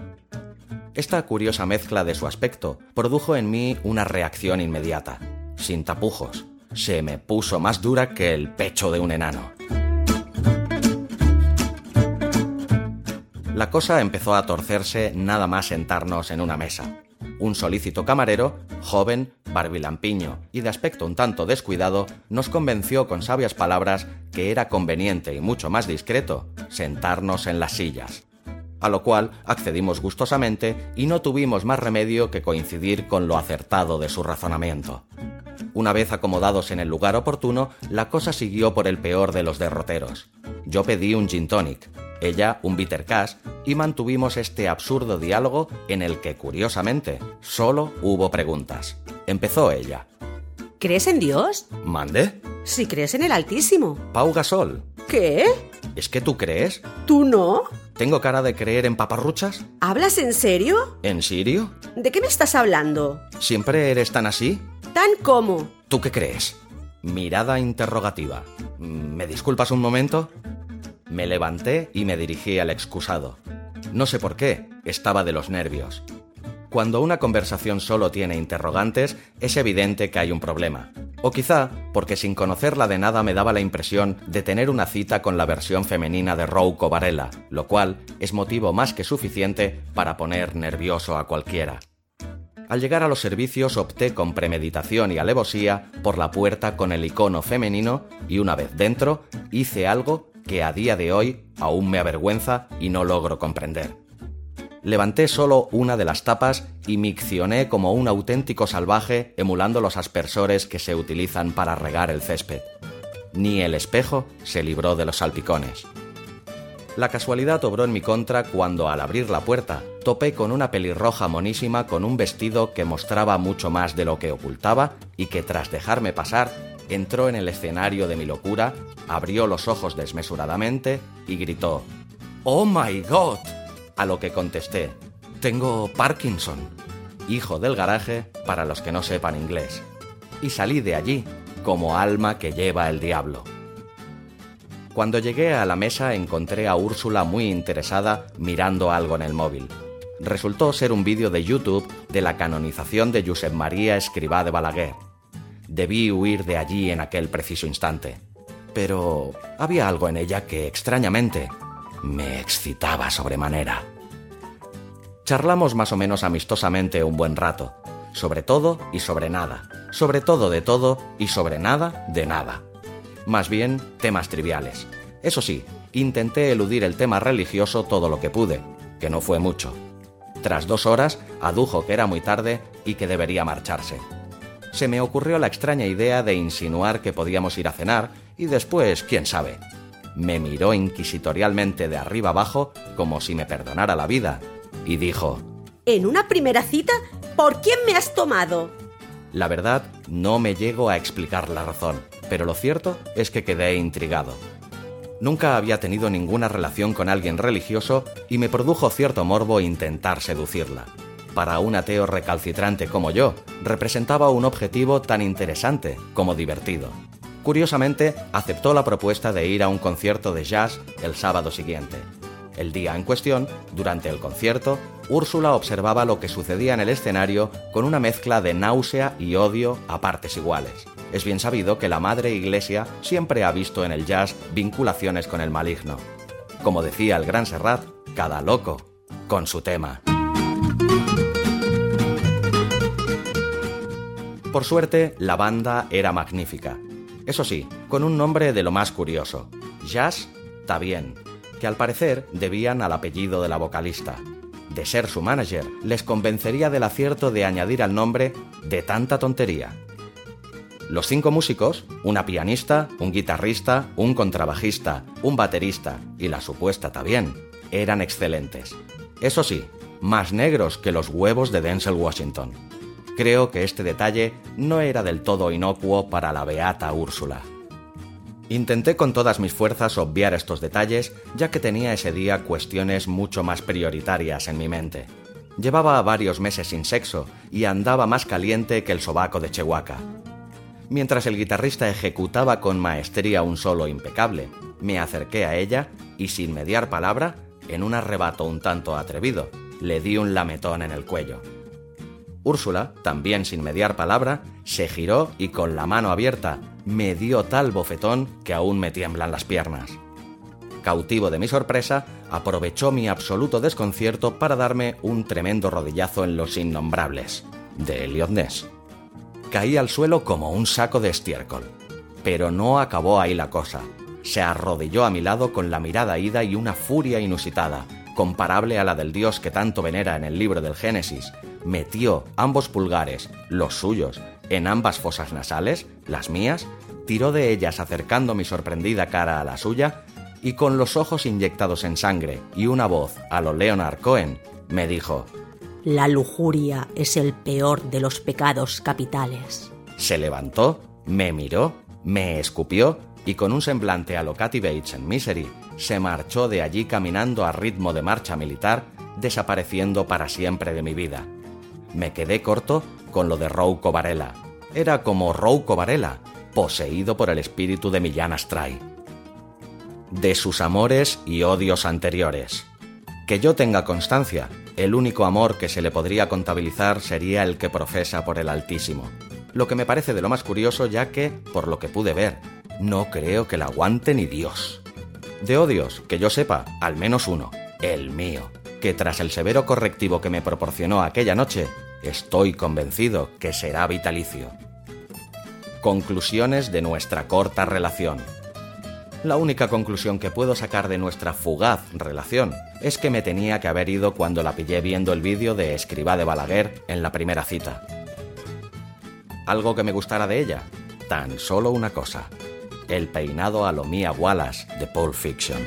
Esta curiosa mezcla de su aspecto produjo en mí una reacción inmediata sin tapujos. Se me puso más dura que el pecho de un enano. La cosa empezó a torcerse nada más sentarnos en una mesa. Un solícito camarero, joven, barbilampiño y de aspecto un tanto descuidado, nos convenció con sabias palabras que era conveniente y mucho más discreto sentarnos en las sillas. A lo cual accedimos gustosamente y no tuvimos más remedio que coincidir con lo acertado de su razonamiento. Una vez acomodados en el lugar oportuno, la cosa siguió por el peor de los derroteros. Yo pedí un gin tonic, ella un bitter cash y mantuvimos este absurdo diálogo en el que, curiosamente, solo hubo preguntas. Empezó ella. ¿Crees en Dios? ¿Mande? Si crees en el Altísimo. Pau Gasol. ¿Qué? ¿Es que tú crees? ¿Tú no? ¿Tengo cara de creer en paparruchas? ¿Hablas en serio? ¿En serio? ¿De qué me estás hablando? ¿Siempre eres tan así? ¿Tan como? ¿Tú qué crees? Mirada interrogativa. ¿Me disculpas un momento? Me levanté y me dirigí al excusado. No sé por qué, estaba de los nervios. Cuando una conversación solo tiene interrogantes, es evidente que hay un problema. O quizá porque sin conocerla de nada me daba la impresión de tener una cita con la versión femenina de Rouco Varela, lo cual es motivo más que suficiente para poner nervioso a cualquiera. Al llegar a los servicios opté con premeditación y alevosía por la puerta con el icono femenino y una vez dentro hice algo que a día de hoy aún me avergüenza y no logro comprender. Levanté solo una de las tapas y miccioné como un auténtico salvaje emulando los aspersores que se utilizan para regar el césped. Ni el espejo se libró de los salpicones. La casualidad obró en mi contra cuando al abrir la puerta topé con una pelirroja monísima con un vestido que mostraba mucho más de lo que ocultaba y que tras dejarme pasar entró en el escenario de mi locura, abrió los ojos desmesuradamente y gritó ¡Oh my God! A lo que contesté Tengo Parkinson, hijo del garaje para los que no sepan inglés. Y salí de allí como alma que lleva el diablo. Cuando llegué a la mesa encontré a Úrsula muy interesada mirando algo en el móvil. Resultó ser un vídeo de YouTube de la canonización de Josep María Escribá de Balaguer Debí huir de allí en aquel preciso instante. Pero había algo en ella que, extrañamente, me excitaba sobremanera. Charlamos más o menos amistosamente un buen rato, sobre todo y sobre nada, sobre todo de todo y sobre nada de nada. Más bien temas triviales. Eso sí, intenté eludir el tema religioso todo lo que pude, que no fue mucho. Tras dos horas, adujo que era muy tarde y que debería marcharse se me ocurrió la extraña idea de insinuar que podíamos ir a cenar y después, quién sabe. Me miró inquisitorialmente de arriba abajo como si me perdonara la vida y dijo, ¿En una primera cita? ¿Por quién me has tomado? La verdad, no me llego a explicar la razón, pero lo cierto es que quedé intrigado. Nunca había tenido ninguna relación con alguien religioso y me produjo cierto morbo intentar seducirla para un ateo recalcitrante como yo, representaba un objetivo tan interesante como divertido. Curiosamente, aceptó la propuesta de ir a un concierto de jazz el sábado siguiente. El día en cuestión, durante el concierto, Úrsula observaba lo que sucedía en el escenario con una mezcla de náusea y odio a partes iguales. Es bien sabido que la Madre Iglesia siempre ha visto en el jazz vinculaciones con el maligno. Como decía el gran Serrat, cada loco con su tema. Por suerte, la banda era magnífica. Eso sí, con un nombre de lo más curioso. Jazz bien, que al parecer debían al apellido de la vocalista. De ser su manager, les convencería del acierto de añadir al nombre de tanta tontería. Los cinco músicos, una pianista, un guitarrista, un contrabajista, un baterista y la supuesta también, eran excelentes. Eso sí, más negros que los huevos de Denzel Washington. Creo que este detalle no era del todo inocuo para la beata Úrsula. Intenté con todas mis fuerzas obviar estos detalles, ya que tenía ese día cuestiones mucho más prioritarias en mi mente. Llevaba varios meses sin sexo y andaba más caliente que el sobaco de Chehuaca. Mientras el guitarrista ejecutaba con maestría un solo impecable, me acerqué a ella y sin mediar palabra, en un arrebato un tanto atrevido, le di un lametón en el cuello. Úrsula, también sin mediar palabra, se giró y con la mano abierta me dio tal bofetón que aún me tiemblan las piernas. cautivo de mi sorpresa, aprovechó mi absoluto desconcierto para darme un tremendo rodillazo en los innombrables, de Elliot Ness. Caí al suelo como un saco de estiércol. Pero no acabó ahí la cosa. Se arrodilló a mi lado con la mirada ida y una furia inusitada, comparable a la del dios que tanto venera en el libro del Génesis, metió ambos pulgares, los suyos, en ambas fosas nasales, las mías, tiró de ellas acercando mi sorprendida cara a la suya, y con los ojos inyectados en sangre y una voz a lo Leonard Cohen, me dijo La lujuria es el peor de los pecados capitales. Se levantó, me miró, me escupió y con un semblante a lo Kathy Bates en Misery, se marchó de allí caminando a ritmo de marcha militar, desapareciendo para siempre de mi vida. Me quedé corto con lo de Rouco Varela. Era como Rouco Varela, poseído por el espíritu de Millán Astray. De sus amores y odios anteriores. Que yo tenga constancia, el único amor que se le podría contabilizar sería el que profesa por el Altísimo. Lo que me parece de lo más curioso ya que, por lo que pude ver, no creo que la aguante ni Dios. De odios, que yo sepa, al menos uno, el mío, que tras el severo correctivo que me proporcionó aquella noche, estoy convencido que será vitalicio. Conclusiones de nuestra corta relación. La única conclusión que puedo sacar de nuestra fugaz relación es que me tenía que haber ido cuando la pillé viendo el vídeo de Escribá de Balaguer en la primera cita. ¿Algo que me gustara de ella? Tan solo una cosa el peinado a lo Mia Wallace de Pulp Fiction.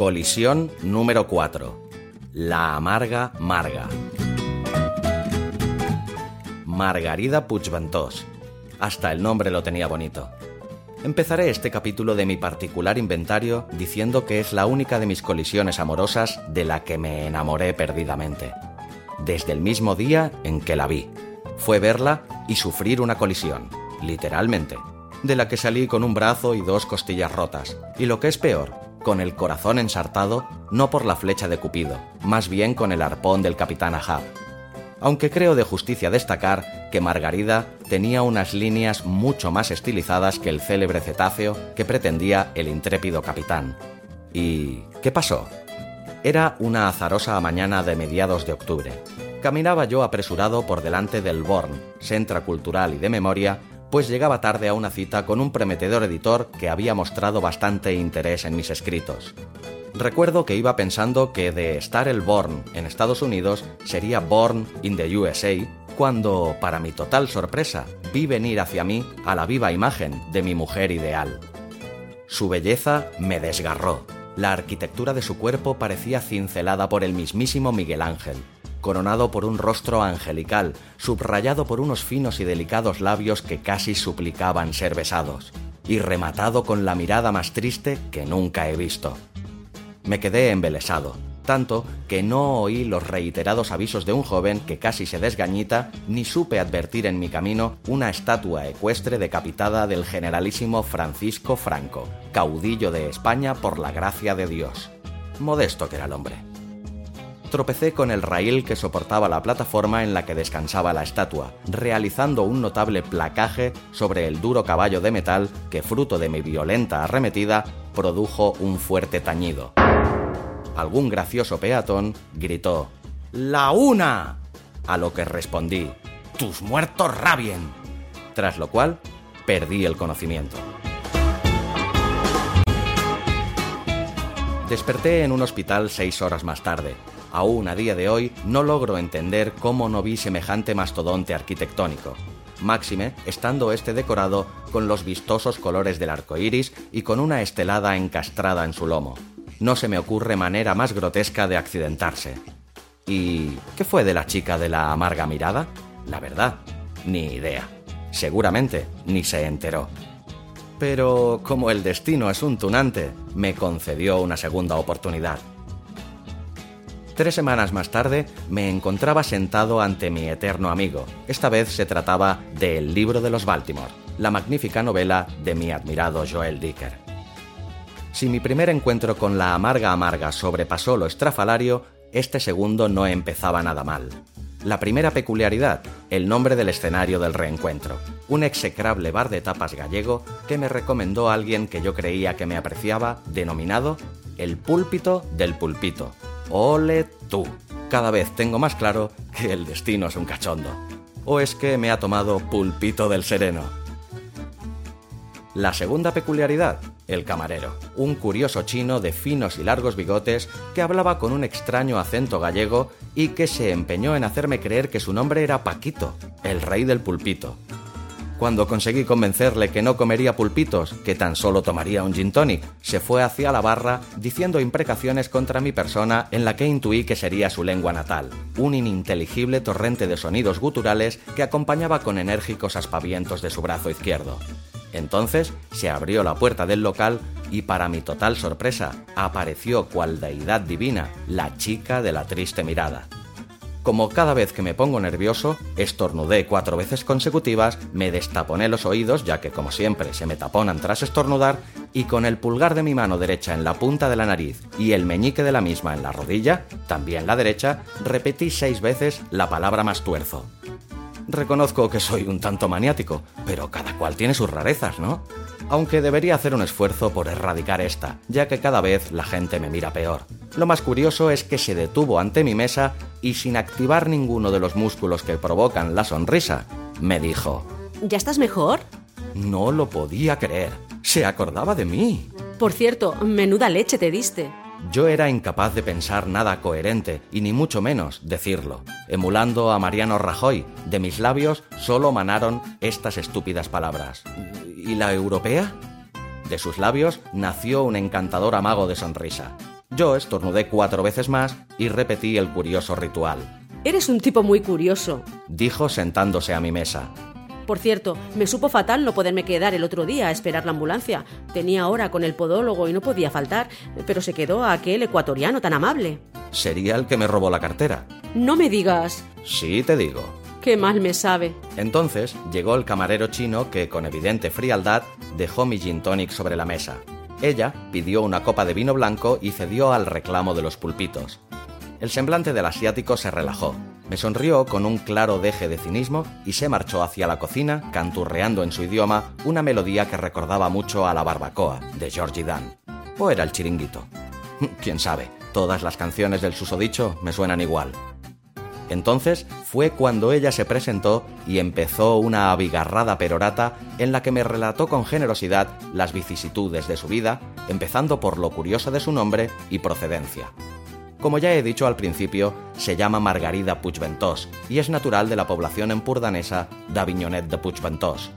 Colisión número 4. La amarga Marga. Margarida Puigventós. Hasta el nombre lo tenía bonito. Empezaré este capítulo de mi particular inventario diciendo que es la única de mis colisiones amorosas de la que me enamoré perdidamente. Desde el mismo día en que la vi. Fue verla y sufrir una colisión, literalmente, de la que salí con un brazo y dos costillas rotas, y lo que es peor, con el corazón ensartado no por la flecha de Cupido, más bien con el arpón del capitán Ahab aunque creo de justicia destacar que Margarida tenía unas líneas mucho más estilizadas que el célebre cetáceo que pretendía el intrépido capitán. ¿Y qué pasó? Era una azarosa mañana de mediados de octubre. Caminaba yo apresurado por delante del Born, centro cultural y de memoria, pues llegaba tarde a una cita con un prometedor editor que había mostrado bastante interés en mis escritos. Recuerdo que iba pensando que de estar el Born en Estados Unidos sería Born in the USA, cuando, para mi total sorpresa, vi venir hacia mí a la viva imagen de mi mujer ideal. Su belleza me desgarró. La arquitectura de su cuerpo parecía cincelada por el mismísimo Miguel Ángel, coronado por un rostro angelical, subrayado por unos finos y delicados labios que casi suplicaban ser besados, y rematado con la mirada más triste que nunca he visto. Me quedé embelesado, tanto que no oí los reiterados avisos de un joven que casi se desgañita, ni supe advertir en mi camino una estatua ecuestre decapitada del generalísimo Francisco Franco, caudillo de España por la gracia de Dios. Modesto que era el hombre. Tropecé con el raíl que soportaba la plataforma en la que descansaba la estatua, realizando un notable placaje sobre el duro caballo de metal que, fruto de mi violenta arremetida, produjo un fuerte tañido algún gracioso peatón gritó ¡La una! A lo que respondí ¡Tus muertos rabien! Tras lo cual, perdí el conocimiento. Desperté en un hospital seis horas más tarde. Aún a día de hoy no logro entender cómo no vi semejante mastodonte arquitectónico. Máxime, estando este decorado con los vistosos colores del arco iris y con una estelada encastrada en su lomo no se me ocurre manera más grotesca de accidentarse. ¿Y qué fue de la chica de la amarga mirada? La verdad, ni idea. Seguramente ni se enteró. Pero como el destino es un tunante, me concedió una segunda oportunidad. Tres semanas más tarde me encontraba sentado ante mi eterno amigo. Esta vez se trataba de El libro de los Baltimore, la magnífica novela de mi admirado Joel Dicker. Si mi primer encuentro con la amarga amarga sobrepasó lo estrafalario, este segundo no empezaba nada mal. La primera peculiaridad, el nombre del escenario del reencuentro. Un execrable bar de tapas gallego que me recomendó alguien que yo creía que me apreciaba, denominado El Púlpito del Pulpito. ¡Ole tú! Cada vez tengo más claro que el destino es un cachondo. ¿O es que me ha tomado Pulpito del Sereno? La segunda peculiaridad, el camarero, un curioso chino de finos y largos bigotes que hablaba con un extraño acento gallego y que se empeñó en hacerme creer que su nombre era Paquito, el rey del pulpito. Cuando conseguí convencerle que no comería pulpitos, que tan solo tomaría un gin tonic, se fue hacia la barra diciendo imprecaciones contra mi persona en la que intuí que sería su lengua natal, un ininteligible torrente de sonidos guturales que acompañaba con enérgicos aspavientos de su brazo izquierdo. Entonces se abrió la puerta del local y para mi total sorpresa apareció cual deidad divina, la chica de la triste mirada. Como cada vez que me pongo nervioso, estornudé cuatro veces consecutivas, me destaponé los oídos, ya que como siempre se me taponan tras estornudar, y con el pulgar de mi mano derecha en la punta de la nariz y el meñique de la misma en la rodilla, también la derecha, repetí seis veces la palabra más tuerzo. Reconozco que soy un tanto maniático, pero cada cual tiene sus rarezas, ¿no? Aunque debería hacer un esfuerzo por erradicar esta, ya que cada vez la gente me mira peor. Lo más curioso es que se detuvo ante mi mesa y sin activar ninguno de los músculos que provocan la sonrisa, me dijo... ¿Ya estás mejor? No lo podía creer. Se acordaba de mí. Por cierto, menuda leche te diste. Yo era incapaz de pensar nada coherente y ni mucho menos decirlo. Emulando a Mariano Rajoy, de mis labios solo manaron estas estúpidas palabras. ¿Y la europea? De sus labios nació un encantador amago de sonrisa. Yo estornudé cuatro veces más y repetí el curioso ritual. Eres un tipo muy curioso, dijo sentándose a mi mesa. Por cierto, me supo fatal no poderme quedar el otro día a esperar la ambulancia. Tenía hora con el podólogo y no podía faltar, pero se quedó aquel ecuatoriano tan amable. Sería el que me robó la cartera. No me digas. Sí, te digo. Qué mal me sabe. Entonces llegó el camarero chino que, con evidente frialdad, dejó mi gin tonic sobre la mesa. Ella pidió una copa de vino blanco y cedió al reclamo de los pulpitos. El semblante del asiático se relajó. Me sonrió con un claro deje de cinismo y se marchó hacia la cocina, canturreando en su idioma una melodía que recordaba mucho a la barbacoa de Georgie Dan. ¿O era el chiringuito? Quién sabe, todas las canciones del susodicho me suenan igual. Entonces fue cuando ella se presentó y empezó una abigarrada perorata en la que me relató con generosidad las vicisitudes de su vida, empezando por lo curioso de su nombre y procedencia. Como ya he dicho al principio, se llama Margarida Puigventós y es natural de la población empurdanesa d'Avignonet de Puigventós.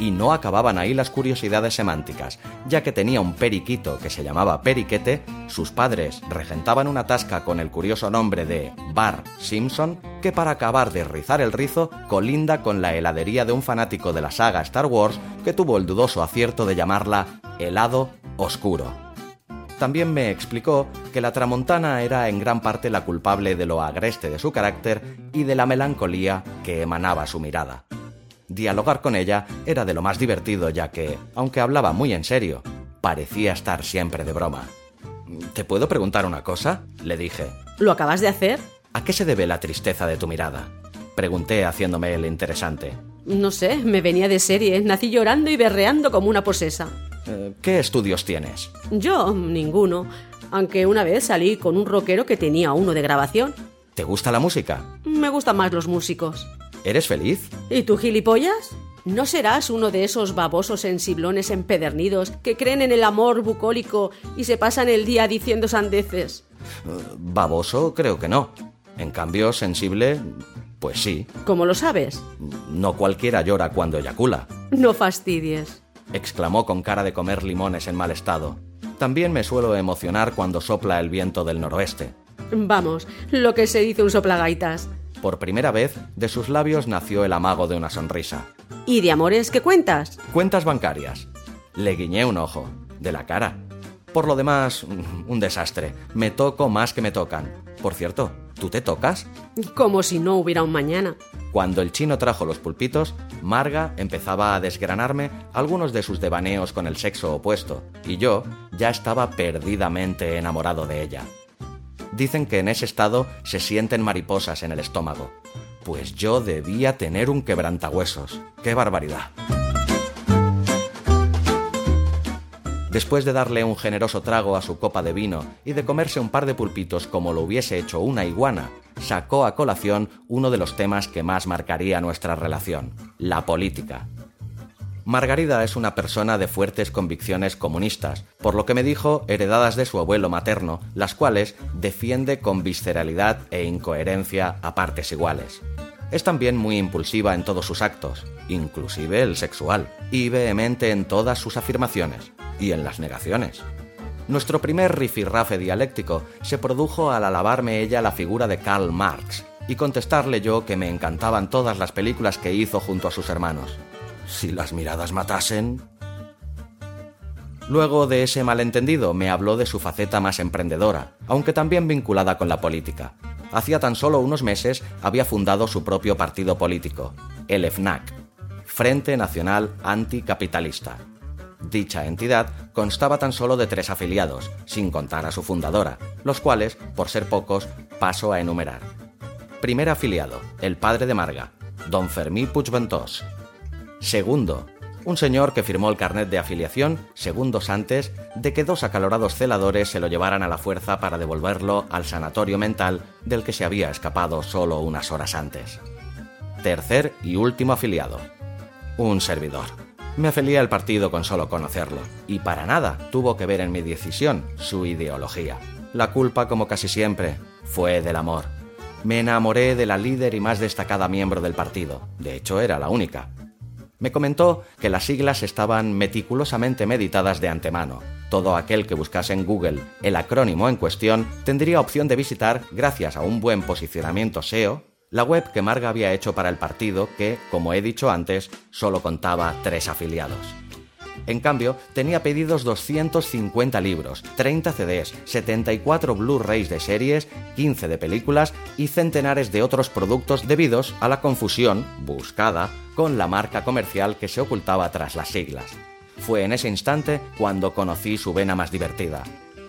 Y no acababan ahí las curiosidades semánticas, ya que tenía un periquito que se llamaba Periquete, sus padres regentaban una tasca con el curioso nombre de Bar Simpson, que para acabar de rizar el rizo colinda con la heladería de un fanático de la saga Star Wars que tuvo el dudoso acierto de llamarla helado oscuro. También me explicó que la tramontana era en gran parte la culpable de lo agreste de su carácter y de la melancolía que emanaba su mirada. Dialogar con ella era de lo más divertido ya que, aunque hablaba muy en serio, parecía estar siempre de broma. ¿Te puedo preguntar una cosa? le dije. ¿Lo acabas de hacer? ¿A qué se debe la tristeza de tu mirada? Pregunté haciéndome el interesante. No sé, me venía de serie. Nací llorando y berreando como una posesa. Eh, ¿Qué estudios tienes? Yo, ninguno. Aunque una vez salí con un rockero que tenía uno de grabación. ¿Te gusta la música? Me gustan más los músicos. ¿Eres feliz? ¿Y tú, gilipollas? ¿No serás uno de esos babosos sensiblones empedernidos que creen en el amor bucólico y se pasan el día diciendo sandeces? Eh, baboso, creo que no. En cambio, sensible, pues sí. ¿Cómo lo sabes? No cualquiera llora cuando eyacula. No fastidies exclamó con cara de comer limones en mal estado. También me suelo emocionar cuando sopla el viento del noroeste. Vamos, lo que se dice un soplagaitas. Por primera vez, de sus labios nació el amago de una sonrisa. ¿Y de amores qué cuentas? Cuentas bancarias. Le guiñé un ojo, de la cara. Por lo demás, un desastre. Me toco más que me tocan. Por cierto, ¿tú te tocas? Como si no hubiera un mañana. Cuando el chino trajo los pulpitos, Marga empezaba a desgranarme algunos de sus devaneos con el sexo opuesto, y yo ya estaba perdidamente enamorado de ella. Dicen que en ese estado se sienten mariposas en el estómago. Pues yo debía tener un quebrantahuesos. ¡Qué barbaridad! Después de darle un generoso trago a su copa de vino y de comerse un par de pulpitos como lo hubiese hecho una iguana, sacó a colación uno de los temas que más marcaría nuestra relación, la política. Margarida es una persona de fuertes convicciones comunistas, por lo que me dijo heredadas de su abuelo materno, las cuales defiende con visceralidad e incoherencia a partes iguales. Es también muy impulsiva en todos sus actos, inclusive el sexual, y vehemente en todas sus afirmaciones y en las negaciones. Nuestro primer rifirrafe dialéctico se produjo al alabarme ella la figura de Karl Marx y contestarle yo que me encantaban todas las películas que hizo junto a sus hermanos. Si las miradas matasen... Luego de ese malentendido me habló de su faceta más emprendedora, aunque también vinculada con la política. Hacía tan solo unos meses había fundado su propio partido político, el FNAC, Frente Nacional Anticapitalista, Dicha entidad constaba tan solo de tres afiliados, sin contar a su fundadora, los cuales, por ser pocos, paso a enumerar. Primer afiliado, el padre de Marga, don Fermí Puigventós. Segundo, un señor que firmó el carnet de afiliación segundos antes de que dos acalorados celadores se lo llevaran a la fuerza para devolverlo al sanatorio mental del que se había escapado solo unas horas antes. Tercer y último afiliado, un servidor. Me afilié al partido con solo conocerlo, y para nada tuvo que ver en mi decisión su ideología. La culpa, como casi siempre, fue del amor. Me enamoré de la líder y más destacada miembro del partido, de hecho era la única. Me comentó que las siglas estaban meticulosamente meditadas de antemano. Todo aquel que buscase en Google el acrónimo en cuestión tendría opción de visitar, gracias a un buen posicionamiento SEO, la web que Marga había hecho para el partido que, como he dicho antes, solo contaba tres afiliados. En cambio, tenía pedidos 250 libros, 30 CDs, 74 Blu-rays de series, 15 de películas y centenares de otros productos debidos a la confusión, buscada, con la marca comercial que se ocultaba tras las siglas. Fue en ese instante cuando conocí su vena más divertida.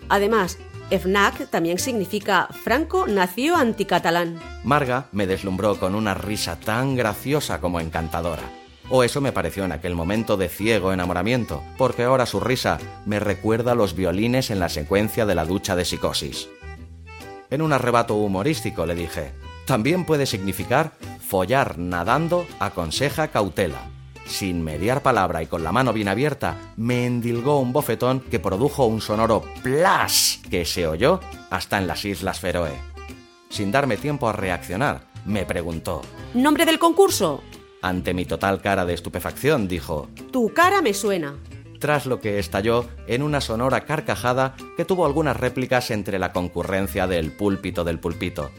Además, FNAC también significa Franco nació anticatalán. Marga me deslumbró con una risa tan graciosa como encantadora. O eso me pareció en aquel momento de ciego enamoramiento, porque ahora su risa me recuerda los violines en la secuencia de la ducha de psicosis. En un arrebato humorístico le dije, también puede significar follar nadando aconseja cautela sin mediar palabra y con la mano bien abierta, me endilgó un bofetón que produjo un sonoro plas que se oyó hasta en las Islas Feroe. Sin darme tiempo a reaccionar, me preguntó: ¿Nombre del concurso? Ante mi total cara de estupefacción, dijo: Tu cara me suena. Tras lo que estalló en una sonora carcajada que tuvo algunas réplicas entre la concurrencia del púlpito del pulpito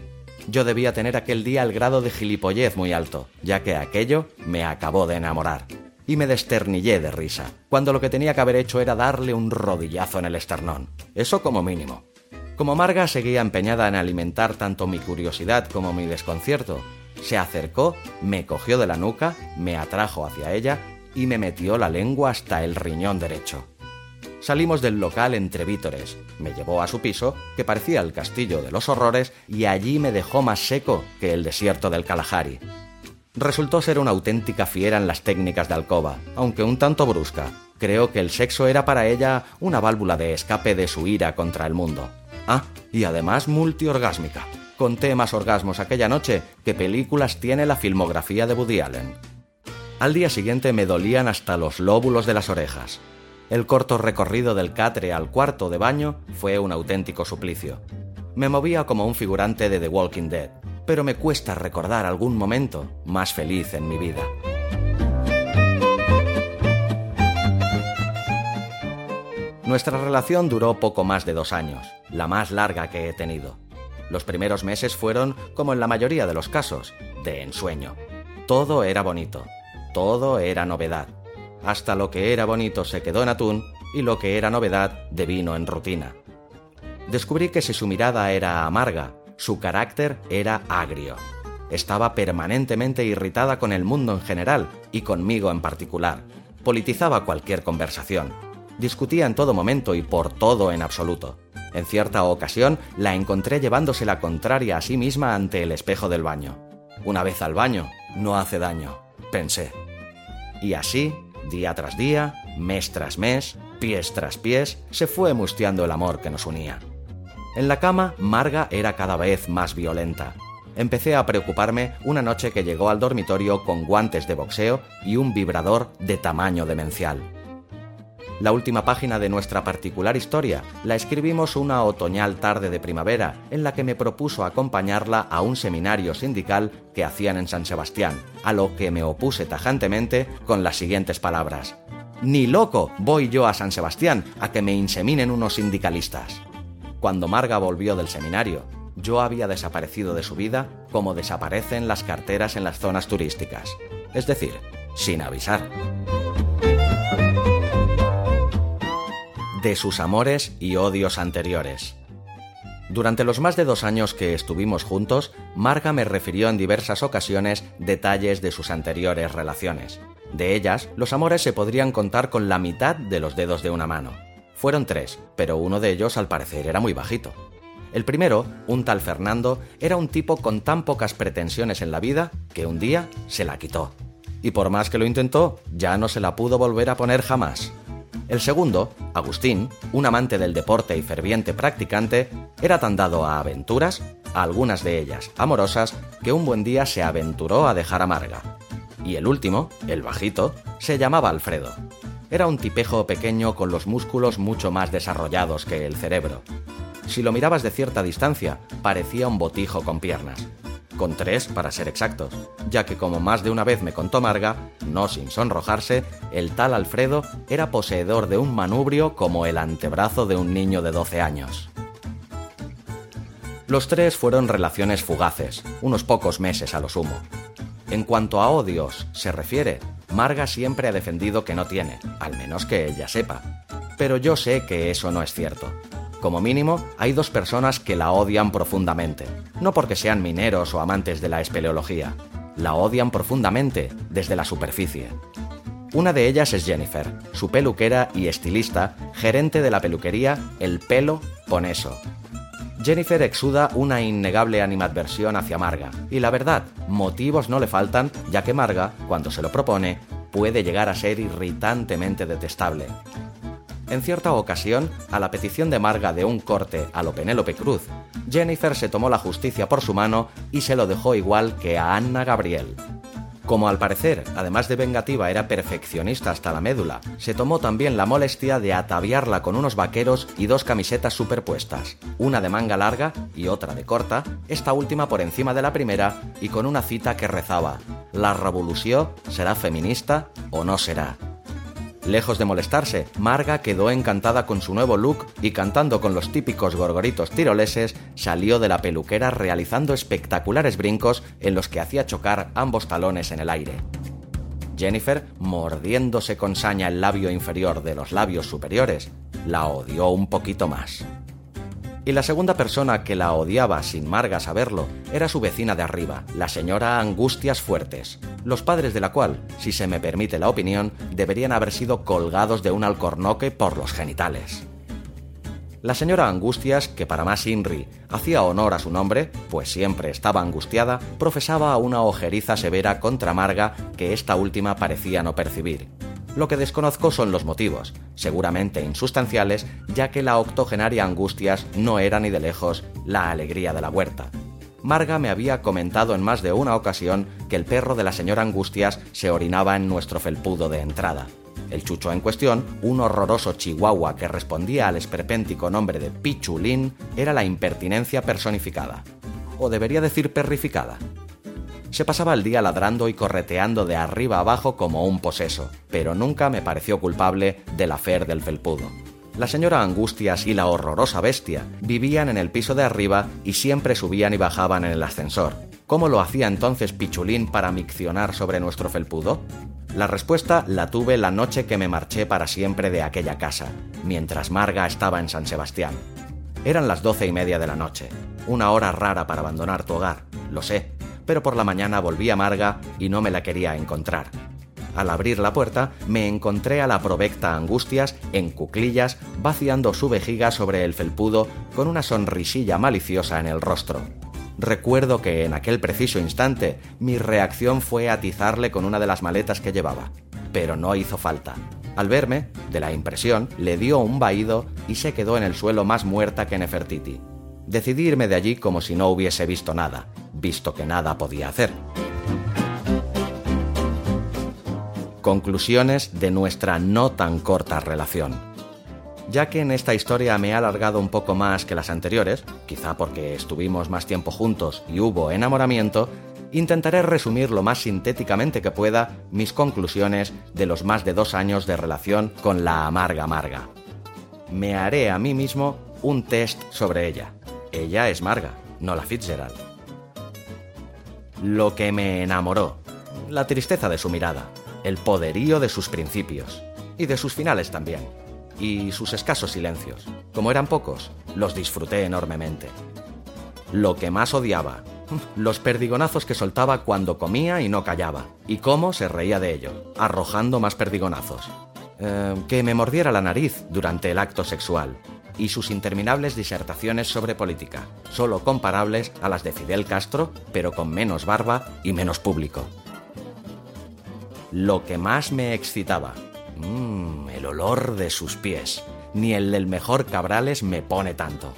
yo debía tener aquel día el grado de gilipollez muy alto, ya que aquello me acabó de enamorar. Y me desternillé de risa, cuando lo que tenía que haber hecho era darle un rodillazo en el esternón. Eso como mínimo. Como Marga seguía empeñada en alimentar tanto mi curiosidad como mi desconcierto, se acercó, me cogió de la nuca, me atrajo hacia ella y me metió la lengua hasta el riñón derecho. Salimos del local entre vítores. Me llevó a su piso, que parecía el castillo de los horrores, y allí me dejó más seco que el desierto del Kalahari. Resultó ser una auténtica fiera en las técnicas de alcoba, aunque un tanto brusca. Creo que el sexo era para ella una válvula de escape de su ira contra el mundo. Ah, y además multiorgásmica. Conté más orgasmos aquella noche que películas tiene la filmografía de Woody Allen. Al día siguiente me dolían hasta los lóbulos de las orejas. El corto recorrido del catre al cuarto de baño fue un auténtico suplicio. Me movía como un figurante de The Walking Dead, pero me cuesta recordar algún momento más feliz en mi vida. Nuestra relación duró poco más de dos años, la más larga que he tenido. Los primeros meses fueron, como en la mayoría de los casos, de ensueño. Todo era bonito, todo era novedad hasta lo que era bonito se quedó en atún y lo que era novedad devino en rutina. Descubrí que si su mirada era amarga, su carácter era agrio. Estaba permanentemente irritada con el mundo en general y conmigo en particular. Politizaba cualquier conversación. Discutía en todo momento y por todo en absoluto. En cierta ocasión la encontré llevándose la contraria a sí misma ante el espejo del baño. Una vez al baño, no hace daño, pensé. Y así, día tras día, mes tras mes, pies tras pies, se fue mustiando el amor que nos unía. En la cama, Marga era cada vez más violenta. Empecé a preocuparme una noche que llegó al dormitorio con guantes de boxeo y un vibrador de tamaño demencial. La última página de nuestra particular historia la escribimos una otoñal tarde de primavera, en la que me propuso acompañarla a un seminario sindical que hacían en San Sebastián, a lo que me opuse tajantemente con las siguientes palabras. Ni loco voy yo a San Sebastián a que me inseminen unos sindicalistas. Cuando Marga volvió del seminario, yo había desaparecido de su vida como desaparecen las carteras en las zonas turísticas, es decir, sin avisar. De sus amores y odios anteriores. Durante los más de dos años que estuvimos juntos, Marga me refirió en diversas ocasiones detalles de sus anteriores relaciones. De ellas, los amores se podrían contar con la mitad de los dedos de una mano. Fueron tres, pero uno de ellos al parecer era muy bajito. El primero, un tal Fernando, era un tipo con tan pocas pretensiones en la vida que un día se la quitó. Y por más que lo intentó, ya no se la pudo volver a poner jamás. El segundo, Agustín, un amante del deporte y ferviente practicante, era tan dado a aventuras, algunas de ellas amorosas, que un buen día se aventuró a dejar a Marga. Y el último, el bajito, se llamaba Alfredo. Era un tipejo pequeño con los músculos mucho más desarrollados que el cerebro. Si lo mirabas de cierta distancia, parecía un botijo con piernas con tres para ser exactos, ya que como más de una vez me contó Marga, no sin sonrojarse, el tal Alfredo era poseedor de un manubrio como el antebrazo de un niño de 12 años. Los tres fueron relaciones fugaces, unos pocos meses a lo sumo. En cuanto a odios se refiere, Marga siempre ha defendido que no tiene, al menos que ella sepa. Pero yo sé que eso no es cierto. Como mínimo, hay dos personas que la odian profundamente, no porque sean mineros o amantes de la espeleología, la odian profundamente desde la superficie. Una de ellas es Jennifer, su peluquera y estilista, gerente de la peluquería El Pelo Poneso. Jennifer exuda una innegable animadversión hacia Marga, y la verdad, motivos no le faltan, ya que Marga, cuando se lo propone, puede llegar a ser irritantemente detestable. En cierta ocasión, a la petición de Marga de un corte a lo Penélope Cruz, Jennifer se tomó la justicia por su mano y se lo dejó igual que a Anna Gabriel. Como al parecer, además de vengativa, era perfeccionista hasta la médula, se tomó también la molestia de ataviarla con unos vaqueros y dos camisetas superpuestas, una de manga larga y otra de corta, esta última por encima de la primera y con una cita que rezaba, La revolución será feminista o no será. Lejos de molestarse, Marga quedó encantada con su nuevo look y cantando con los típicos gorgoritos tiroleses, salió de la peluquera realizando espectaculares brincos en los que hacía chocar ambos talones en el aire. Jennifer, mordiéndose con saña el labio inferior de los labios superiores, la odió un poquito más y la segunda persona que la odiaba sin Marga saberlo era su vecina de arriba, la señora Angustias Fuertes, los padres de la cual, si se me permite la opinión, deberían haber sido colgados de un alcornoque por los genitales. La señora Angustias, que para más Inri hacía honor a su nombre, pues siempre estaba angustiada, profesaba una ojeriza severa contra Marga que esta última parecía no percibir. Lo que desconozco son los motivos, seguramente insustanciales, ya que la octogenaria Angustias no era ni de lejos la alegría de la huerta. Marga me había comentado en más de una ocasión que el perro de la señora Angustias se orinaba en nuestro felpudo de entrada. El chucho en cuestión, un horroroso chihuahua que respondía al esperpéntico nombre de Pichulín, era la impertinencia personificada. O debería decir perrificada se pasaba el día ladrando y correteando de arriba abajo como un poseso, pero nunca me pareció culpable del afer del felpudo. La señora Angustias y la horrorosa bestia vivían en el piso de arriba y siempre subían y bajaban en el ascensor. ¿Cómo lo hacía entonces Pichulín para miccionar sobre nuestro felpudo? La respuesta la tuve la noche que me marché para siempre de aquella casa, mientras Marga estaba en San Sebastián. Eran las doce y media de la noche, una hora rara para abandonar tu hogar, lo sé, pero por la mañana volví a Marga y no me la quería encontrar. al abrir la puerta, me encontré a la provecta Angustias en cuclillas, vaciando su vejiga sobre el felpudo con una sonrisilla maliciosa en el rostro. Recuerdo que en aquel preciso instante mi reacción fue atizarle con una de las maletas que llevaba, pero no hizo falta. Al verme, de la impresión, le dio un vaído y se quedó en el suelo más muerta que Nefertiti. Decidí irme de allí como si no hubiese visto nada, visto que nada podía hacer. Conclusiones de nuestra no tan corta relación. Ya que en esta historia me he alargado un poco más que las anteriores, quizá porque estuvimos más tiempo juntos y hubo enamoramiento, intentaré resumir lo más sintéticamente que pueda mis conclusiones de los más de dos años de relación con la amarga amarga. Me haré a mí mismo un test sobre ella. Ella es Marga, no la Fitzgerald. Lo que me enamoró, la tristeza de su mirada, el poderío de sus principios, y de sus finales también, y sus escasos silencios. Como eran pocos, los disfruté enormemente. Lo que más odiaba, los perdigonazos que soltaba cuando comía y no callaba, y cómo se reía de ello, arrojando más perdigonazos. Eh, que me mordiera la nariz durante el acto sexual, y sus interminables disertaciones sobre política, solo comparables a las de Fidel Castro, pero con menos barba y menos público. Lo que más me excitaba, mmm, el olor de sus pies. Ni el del mejor Cabrales me pone tanto.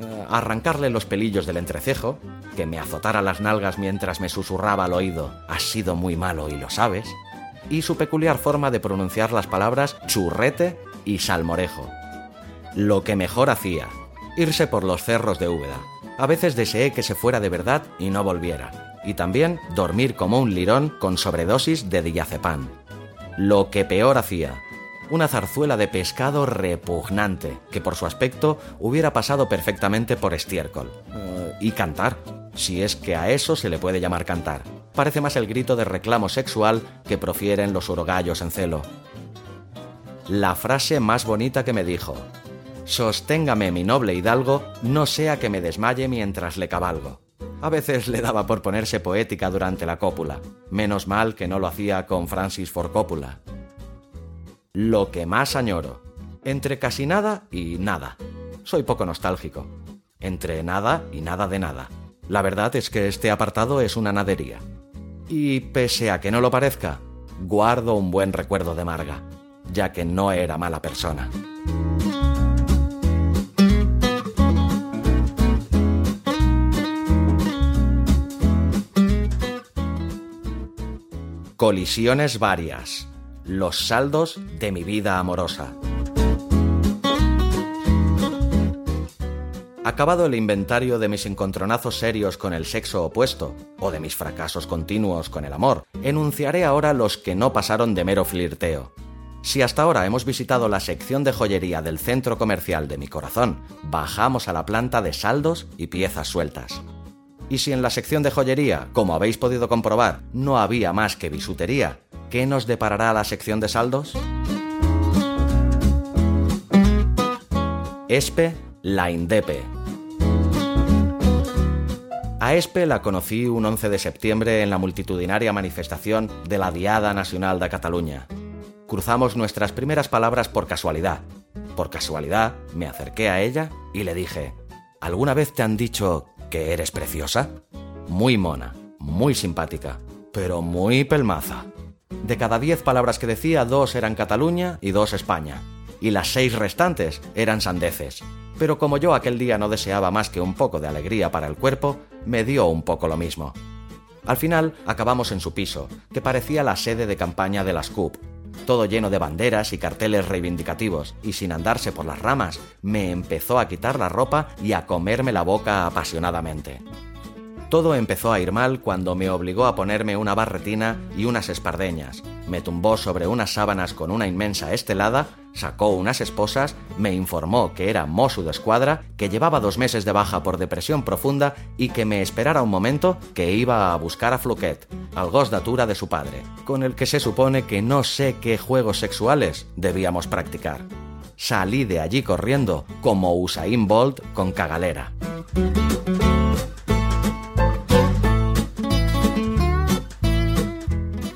Eh, arrancarle los pelillos del entrecejo, que me azotara las nalgas mientras me susurraba al oído, has sido muy malo y lo sabes, y su peculiar forma de pronunciar las palabras churrete y salmorejo. Lo que mejor hacía, irse por los cerros de Úbeda. A veces deseé que se fuera de verdad y no volviera. Y también dormir como un lirón con sobredosis de diazepam. Lo que peor hacía, una zarzuela de pescado repugnante, que por su aspecto hubiera pasado perfectamente por estiércol. Y cantar, si es que a eso se le puede llamar cantar. Parece más el grito de reclamo sexual que profieren los urogallos en celo. La frase más bonita que me dijo. Sosténgame mi noble hidalgo, no sea que me desmaye mientras le cabalgo. A veces le daba por ponerse poética durante la cópula. Menos mal que no lo hacía con Francis Ford Coppola. Lo que más añoro. Entre casi nada y nada. Soy poco nostálgico. Entre nada y nada de nada. La verdad es que este apartado es una nadería. Y pese a que no lo parezca, guardo un buen recuerdo de Marga, ya que no era mala persona. Colisiones varias. Los saldos de mi vida amorosa. Acabado el inventario de mis encontronazos serios con el sexo opuesto, o de mis fracasos continuos con el amor, enunciaré ahora los que no pasaron de mero flirteo. Si hasta ahora hemos visitado la sección de joyería del centro comercial de mi corazón, bajamos a la planta de saldos y piezas sueltas. Y si en la sección de joyería, como habéis podido comprobar, no había más que bisutería, ¿qué nos deparará la sección de saldos? Espe la Indepe. A Espe la conocí un 11 de septiembre en la multitudinaria manifestación de la Diada Nacional de Cataluña. Cruzamos nuestras primeras palabras por casualidad. Por casualidad me acerqué a ella y le dije, ¿alguna vez te han dicho que eres preciosa? Muy mona, muy simpática, pero muy pelmaza. De cada diez palabras que decía, dos eran Cataluña y dos España, y las seis restantes eran sandeces pero como yo aquel día no deseaba más que un poco de alegría para el cuerpo, me dio un poco lo mismo. Al final acabamos en su piso, que parecía la sede de campaña de las CUP, todo lleno de banderas y carteles reivindicativos, y sin andarse por las ramas, me empezó a quitar la ropa y a comerme la boca apasionadamente. Todo empezó a ir mal cuando me obligó a ponerme una barretina y unas espardeñas, me tumbó sobre unas sábanas con una inmensa estelada, sacó unas esposas, me informó que era Mosu de Escuadra, que llevaba dos meses de baja por depresión profunda y que me esperara un momento que iba a buscar a Fluquet, al gos datura de su padre, con el que se supone que no sé qué juegos sexuales debíamos practicar. Salí de allí corriendo como Usain Bolt con cagalera.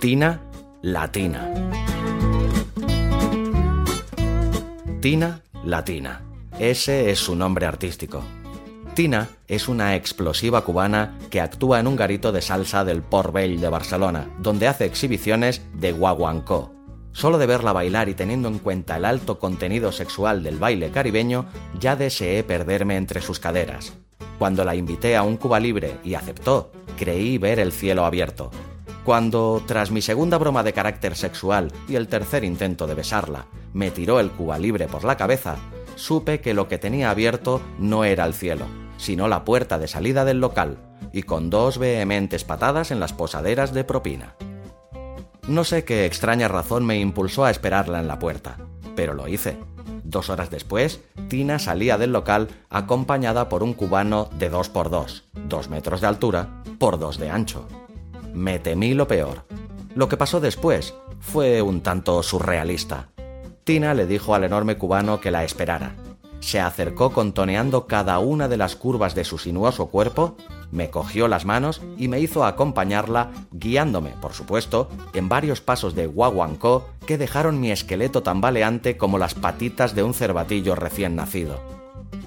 Tina Latina. Tina Latina. Ese es su nombre artístico. Tina es una explosiva cubana que actúa en un garito de salsa del Port de Barcelona, donde hace exhibiciones de guaguancó. Solo de verla bailar y teniendo en cuenta el alto contenido sexual del baile caribeño, ya deseé perderme entre sus caderas. Cuando la invité a un Cuba Libre y aceptó, creí ver el cielo abierto. Cuando, tras mi segunda broma de carácter sexual y el tercer intento de besarla, me tiró el Cuba Libre por la cabeza, supe que lo que tenía abierto no era el cielo, sino la puerta de salida del local, y con dos vehementes patadas en las posaderas de propina. No sé qué extraña razón me impulsó a esperarla en la puerta, pero lo hice. Dos horas después, Tina salía del local acompañada por un cubano de dos por dos, dos metros de altura por dos de ancho. Me temí lo peor. Lo que pasó después fue un tanto surrealista. Tina le dijo al enorme cubano que la esperara. Se acercó contoneando cada una de las curvas de su sinuoso cuerpo, me cogió las manos y me hizo acompañarla, guiándome, por supuesto, en varios pasos de guaguancó que dejaron mi esqueleto tambaleante como las patitas de un cervatillo recién nacido.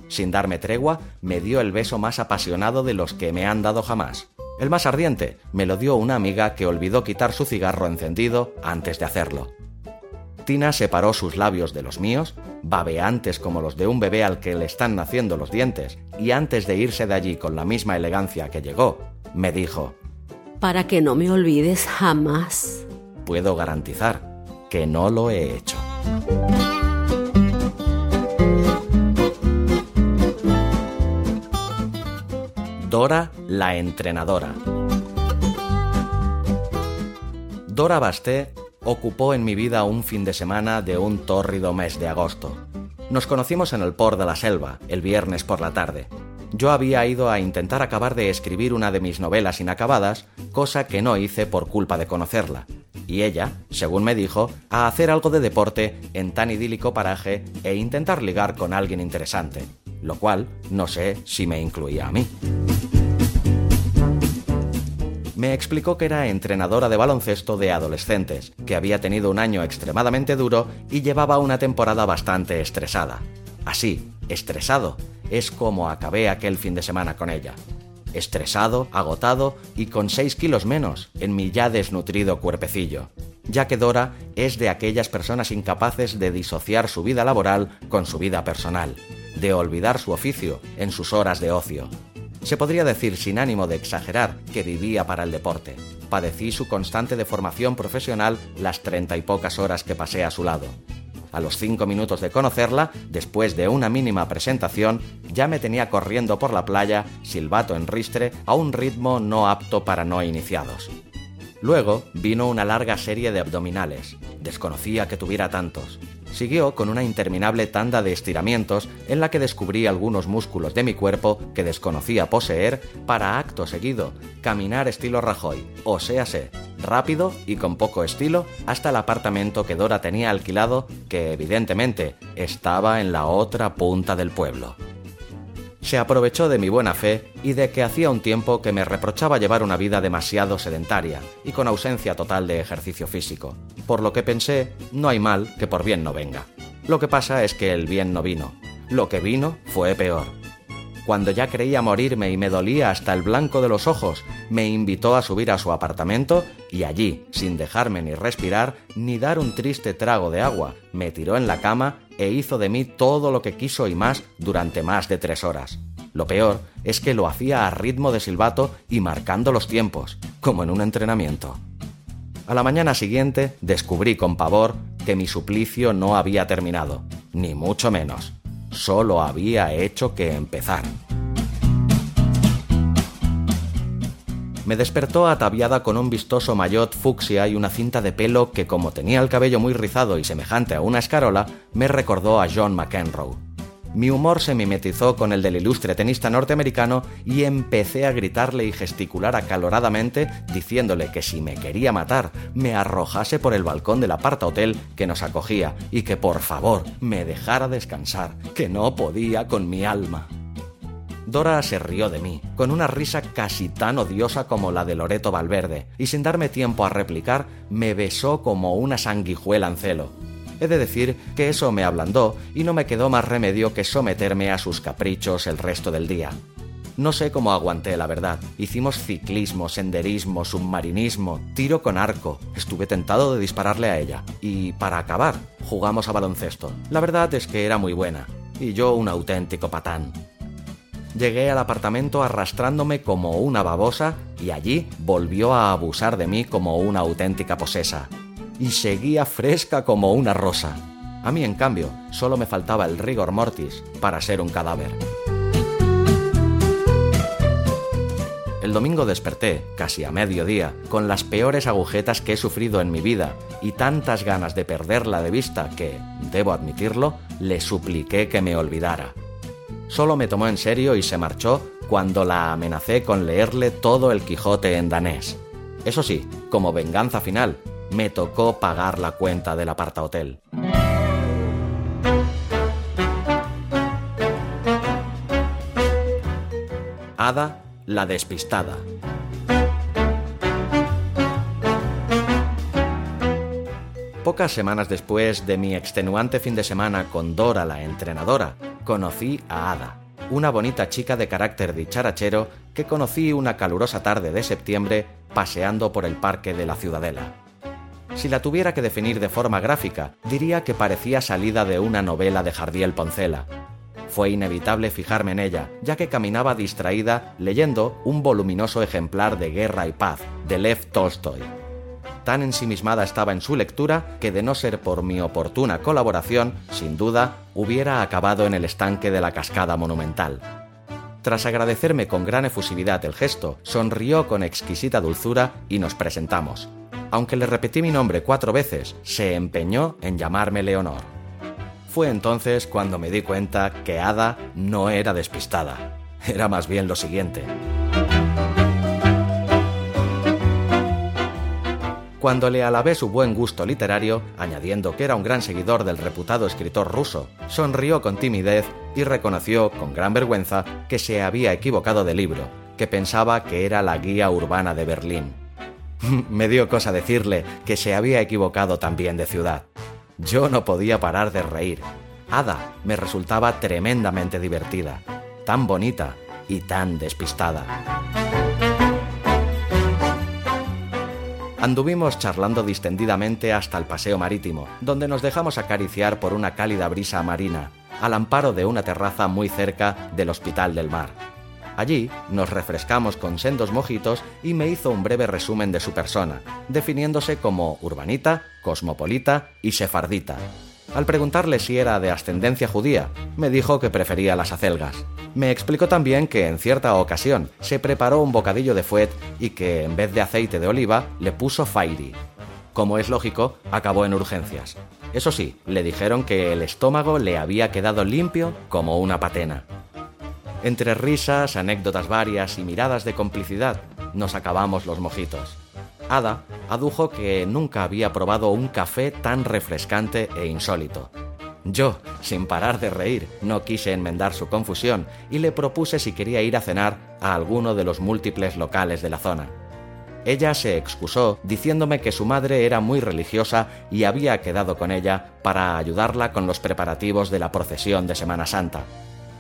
Sin darme tregua, me dio el beso más apasionado de los que me han dado jamás. El más ardiente me lo dio una amiga que olvidó quitar su cigarro encendido antes de hacerlo. Tina separó sus labios de los míos, babeantes como los de un bebé al que le están naciendo los dientes, y antes de irse de allí con la misma elegancia que llegó, me dijo, Para que no me olvides jamás. Puedo garantizar que no lo he hecho. Dora la entrenadora. Dora Basté ocupó en mi vida un fin de semana de un tórrido mes de agosto. Nos conocimos en el Port de la Selva, el viernes por la tarde. Yo había ido a intentar acabar de escribir una de mis novelas inacabadas, cosa que no hice por culpa de conocerla. Y ella, según me dijo, a hacer algo de deporte en tan idílico paraje e intentar ligar con alguien interesante, lo cual no sé si me incluía a mí me explicó que era entrenadora de baloncesto de adolescentes, que había tenido un año extremadamente duro y llevaba una temporada bastante estresada. Así, estresado, es como acabé aquel fin de semana con ella. Estresado, agotado y con 6 kilos menos en mi ya desnutrido cuerpecillo, ya que Dora es de aquellas personas incapaces de disociar su vida laboral con su vida personal, de olvidar su oficio en sus horas de ocio, se podría decir sin ánimo de exagerar que vivía para el deporte. Padecí su constante deformación profesional las treinta y pocas horas que pasé a su lado. A los cinco minutos de conocerla, después de una mínima presentación, ya me tenía corriendo por la playa, silbato en ristre, a un ritmo no apto para no iniciados. Luego vino una larga serie de abdominales. Desconocía que tuviera tantos. Siguió con una interminable tanda de estiramientos en la que descubrí algunos músculos de mi cuerpo que desconocía poseer para acto seguido caminar estilo Rajoy, o sea, sé, rápido y con poco estilo hasta el apartamento que Dora tenía alquilado que evidentemente estaba en la otra punta del pueblo se aprovechó de mi buena fe y de que hacía un tiempo que me reprochaba llevar una vida demasiado sedentaria y con ausencia total de ejercicio físico, por lo que pensé, no hay mal que por bien no venga. Lo que pasa es que el bien no vino. Lo que vino fue peor. Cuando ya creía morirme y me dolía hasta el blanco de los ojos, me invitó a subir a su apartamento y allí, sin dejarme ni respirar, ni dar un triste trago de agua, me tiró en la cama e hizo de mí todo lo que quiso y más durante más de tres horas. Lo peor es que lo hacía a ritmo de silbato y marcando los tiempos, como en un entrenamiento. A la mañana siguiente descubrí con pavor que mi suplicio no había terminado, ni mucho menos. Solo había hecho que empezar. me despertó ataviada con un vistoso maillot fucsia y una cinta de pelo que, como tenía el cabello muy rizado y semejante a una escarola, me recordó a John McEnroe. Mi humor se mimetizó con el del ilustre tenista norteamericano y empecé a gritarle y gesticular acaloradamente diciéndole que si me quería matar me arrojase por el balcón del aparta hotel que nos acogía y que por favor me dejara descansar, que no podía con mi alma. Dora se rió de mí, con una risa casi tan odiosa como la de Loreto Valverde, y sin darme tiempo a replicar, me besó como una sanguijuela en celo. He de decir que eso me ablandó y no me quedó más remedio que someterme a sus caprichos el resto del día. No sé cómo aguanté, la verdad. Hicimos ciclismo, senderismo, submarinismo, tiro con arco. Estuve tentado de dispararle a ella. Y para acabar, jugamos a baloncesto. La verdad es que era muy buena. Y yo un auténtico patán. Llegué al apartamento arrastrándome como una babosa y allí volvió a abusar de mí como una auténtica posesa. Y seguía fresca como una rosa. A mí, en cambio, solo me faltaba el rigor mortis para ser un cadáver. El domingo desperté, casi a mediodía, con las peores agujetas que he sufrido en mi vida y tantas ganas de perderla de vista que, debo admitirlo, le supliqué que me olvidara. Solo me tomó en serio y se marchó cuando la amenacé con leerle todo el Quijote en danés. Eso sí, como venganza final, me tocó pagar la cuenta del apartahotel. Ada la despistada. Pocas semanas después de mi extenuante fin de semana con Dora la entrenadora, conocí a Ada, una bonita chica de carácter dicharachero que conocí una calurosa tarde de septiembre paseando por el parque de la Ciudadela. Si la tuviera que definir de forma gráfica, diría que parecía salida de una novela de Jardiel Poncela. Fue inevitable fijarme en ella, ya que caminaba distraída leyendo un voluminoso ejemplar de Guerra y Paz, de Lev Tolstoy. Tan ensimismada estaba en su lectura que de no ser por mi oportuna colaboración, sin duda, hubiera acabado en el estanque de la cascada monumental. Tras agradecerme con gran efusividad el gesto, sonrió con exquisita dulzura y nos presentamos. Aunque le repetí mi nombre cuatro veces, se empeñó en llamarme Leonor. Fue entonces cuando me di cuenta que Ada no era despistada, era más bien lo siguiente. Cuando le alabé su buen gusto literario, añadiendo que era un gran seguidor del reputado escritor ruso, sonrió con timidez y reconoció con gran vergüenza que se había equivocado de libro, que pensaba que era la guía urbana de Berlín. Me dio cosa decirle que se había equivocado también de ciudad. Yo no podía parar de reír. Ada me resultaba tremendamente divertida, tan bonita y tan despistada. Anduvimos charlando distendidamente hasta el paseo marítimo, donde nos dejamos acariciar por una cálida brisa marina, al amparo de una terraza muy cerca del Hospital del Mar. Allí nos refrescamos con sendos mojitos y me hizo un breve resumen de su persona, definiéndose como urbanita, cosmopolita y sefardita, al preguntarle si era de ascendencia judía, me dijo que prefería las acelgas. Me explicó también que en cierta ocasión se preparó un bocadillo de fuet y que en vez de aceite de oliva le puso fairy. Como es lógico, acabó en urgencias. Eso sí, le dijeron que el estómago le había quedado limpio como una patena. Entre risas, anécdotas varias y miradas de complicidad, nos acabamos los mojitos. Ada adujo que nunca había probado un café tan refrescante e insólito. Yo, sin parar de reír, no quise enmendar su confusión y le propuse si quería ir a cenar a alguno de los múltiples locales de la zona. Ella se excusó diciéndome que su madre era muy religiosa y había quedado con ella para ayudarla con los preparativos de la procesión de Semana Santa.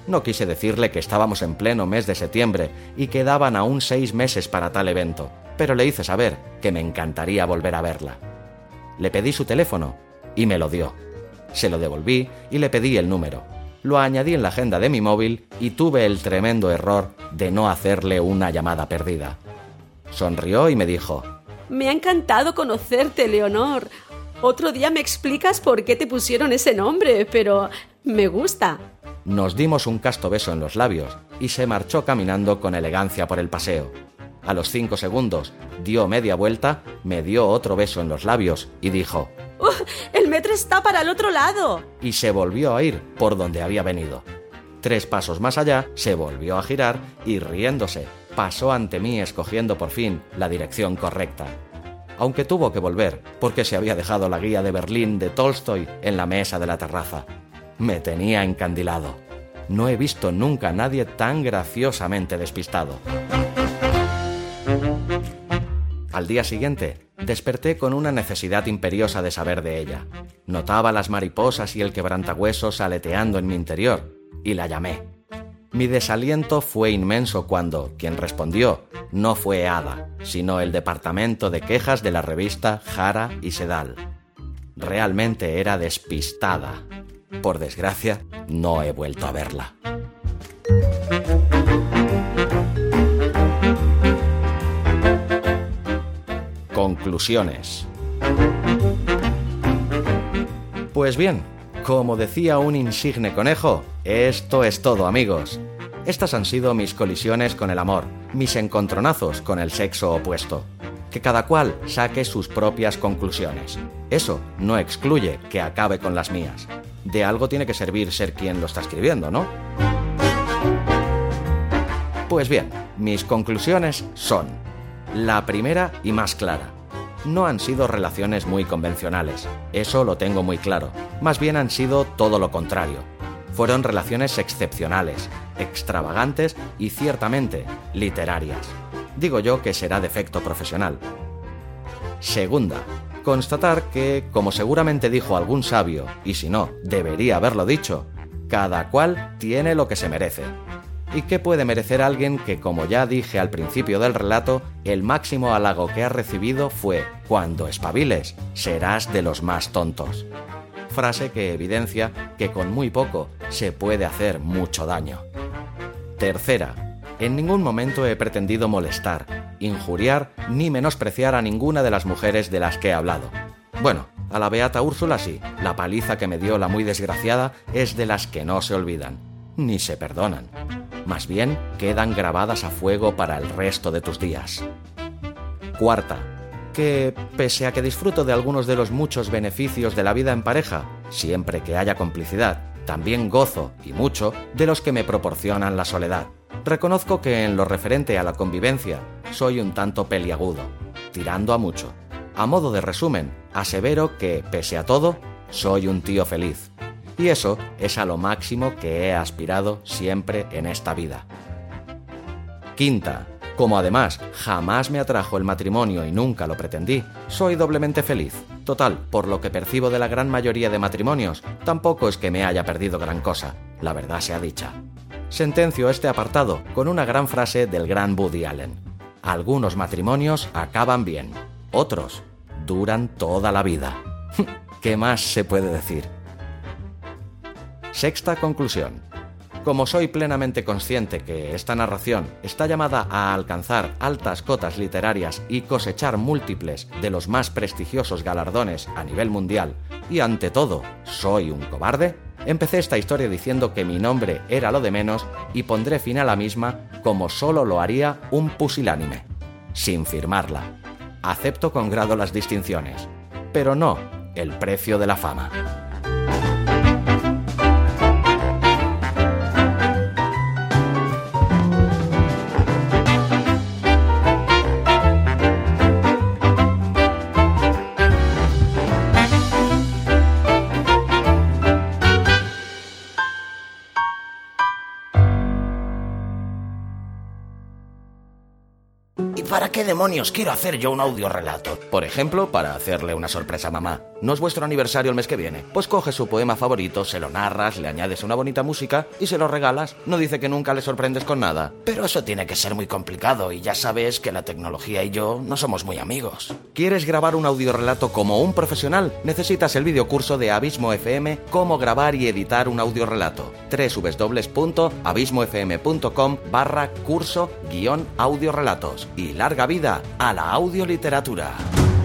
No quise decirle que estábamos en pleno mes de septiembre y quedaban aún seis meses para tal evento, pero le hice saber que me encantaría volver a verla. Le pedí su teléfono y me lo dio. Se lo devolví y le pedí el número. Lo añadí en la agenda de mi móvil y tuve el tremendo error de no hacerle una llamada perdida. Sonrió y me dijo, Me ha encantado conocerte, Leonor. Otro día me explicas por qué te pusieron ese nombre, pero me gusta. Nos dimos un casto beso en los labios y se marchó caminando con elegancia por el paseo. A los cinco segundos dio media vuelta, me dio otro beso en los labios y dijo ¡El metro está para el otro lado! Y se volvió a ir por donde había venido. Tres pasos más allá, se volvió a girar y riéndose, pasó ante mí escogiendo por fin la dirección correcta. Aunque tuvo que volver, porque se había dejado la guía de Berlín de Tolstoy en la mesa de la terraza. Me tenía encandilado. no he visto nunca a nadie tan graciosamente despistado. Al día siguiente, desperté con una necesidad imperiosa de saber de ella. Notaba las mariposas y el quebrantahuesos aleteando en mi interior, y la llamé. Mi desaliento fue inmenso cuando quien respondió no fue Ada, sino el departamento de quejas de la revista Jara y Sedal. Realmente era despistada. Por desgracia, no he vuelto a verla. Conclusiones. Pues bien, como decía un insigne conejo, esto es todo amigos. Estas han sido mis colisiones con el amor, mis encontronazos con el sexo opuesto. Que cada cual saque sus propias conclusiones. Eso no excluye que acabe con las mías. De algo tiene que servir ser quien lo está escribiendo, ¿no? Pues bien, mis conclusiones son la primera y más clara. No han sido relaciones muy convencionales, eso lo tengo muy claro. Más bien han sido todo lo contrario. Fueron relaciones excepcionales, extravagantes y ciertamente literarias. Digo yo que será defecto profesional. Segunda, constatar que, como seguramente dijo algún sabio, y si no, debería haberlo dicho, cada cual tiene lo que se merece. ¿Y qué puede merecer alguien que, como ya dije al principio del relato, el máximo halago que ha recibido fue, cuando espabiles, serás de los más tontos? Frase que evidencia que con muy poco se puede hacer mucho daño. Tercera, en ningún momento he pretendido molestar, injuriar ni menospreciar a ninguna de las mujeres de las que he hablado. Bueno, a la beata Úrsula sí, la paliza que me dio la muy desgraciada es de las que no se olvidan, ni se perdonan más bien quedan grabadas a fuego para el resto de tus días. Cuarta, que pese a que disfruto de algunos de los muchos beneficios de la vida en pareja, siempre que haya complicidad, también gozo, y mucho, de los que me proporcionan la soledad. Reconozco que en lo referente a la convivencia soy un tanto peliagudo, tirando a mucho. A modo de resumen, asevero que, pese a todo, soy un tío feliz. Y eso es a lo máximo que he aspirado siempre en esta vida. Quinta, como además jamás me atrajo el matrimonio y nunca lo pretendí, soy doblemente feliz. Total, por lo que percibo de la gran mayoría de matrimonios, tampoco es que me haya perdido gran cosa, la verdad sea dicha. Sentencio este apartado con una gran frase del gran Woody Allen. Algunos matrimonios acaban bien, otros duran toda la vida. ¿Qué más se puede decir? Sexta conclusión. Como soy plenamente consciente que esta narración está llamada a alcanzar altas cotas literarias y cosechar múltiples de los más prestigiosos galardones a nivel mundial, y ante todo, soy un cobarde, empecé esta historia diciendo que mi nombre era lo de menos y pondré fin a la misma como solo lo haría un pusilánime, sin firmarla. Acepto con grado las distinciones, pero no el precio de la fama. Demonios quiero hacer yo un audio relato? Por ejemplo, para hacerle una sorpresa a mamá. ¿No es vuestro aniversario el mes que viene? Pues coges su poema favorito, se lo narras, le añades una bonita música y se lo regalas. No dice que nunca le sorprendes con nada. Pero eso tiene que ser muy complicado y ya sabes que la tecnología y yo no somos muy amigos. ¿Quieres grabar un audiorelato como un profesional? Necesitas el videocurso de Abismo FM Cómo grabar y editar un audiorelato. www.abismofm.com barra curso guion audiorelatos. Y larga vida a la audioliteratura.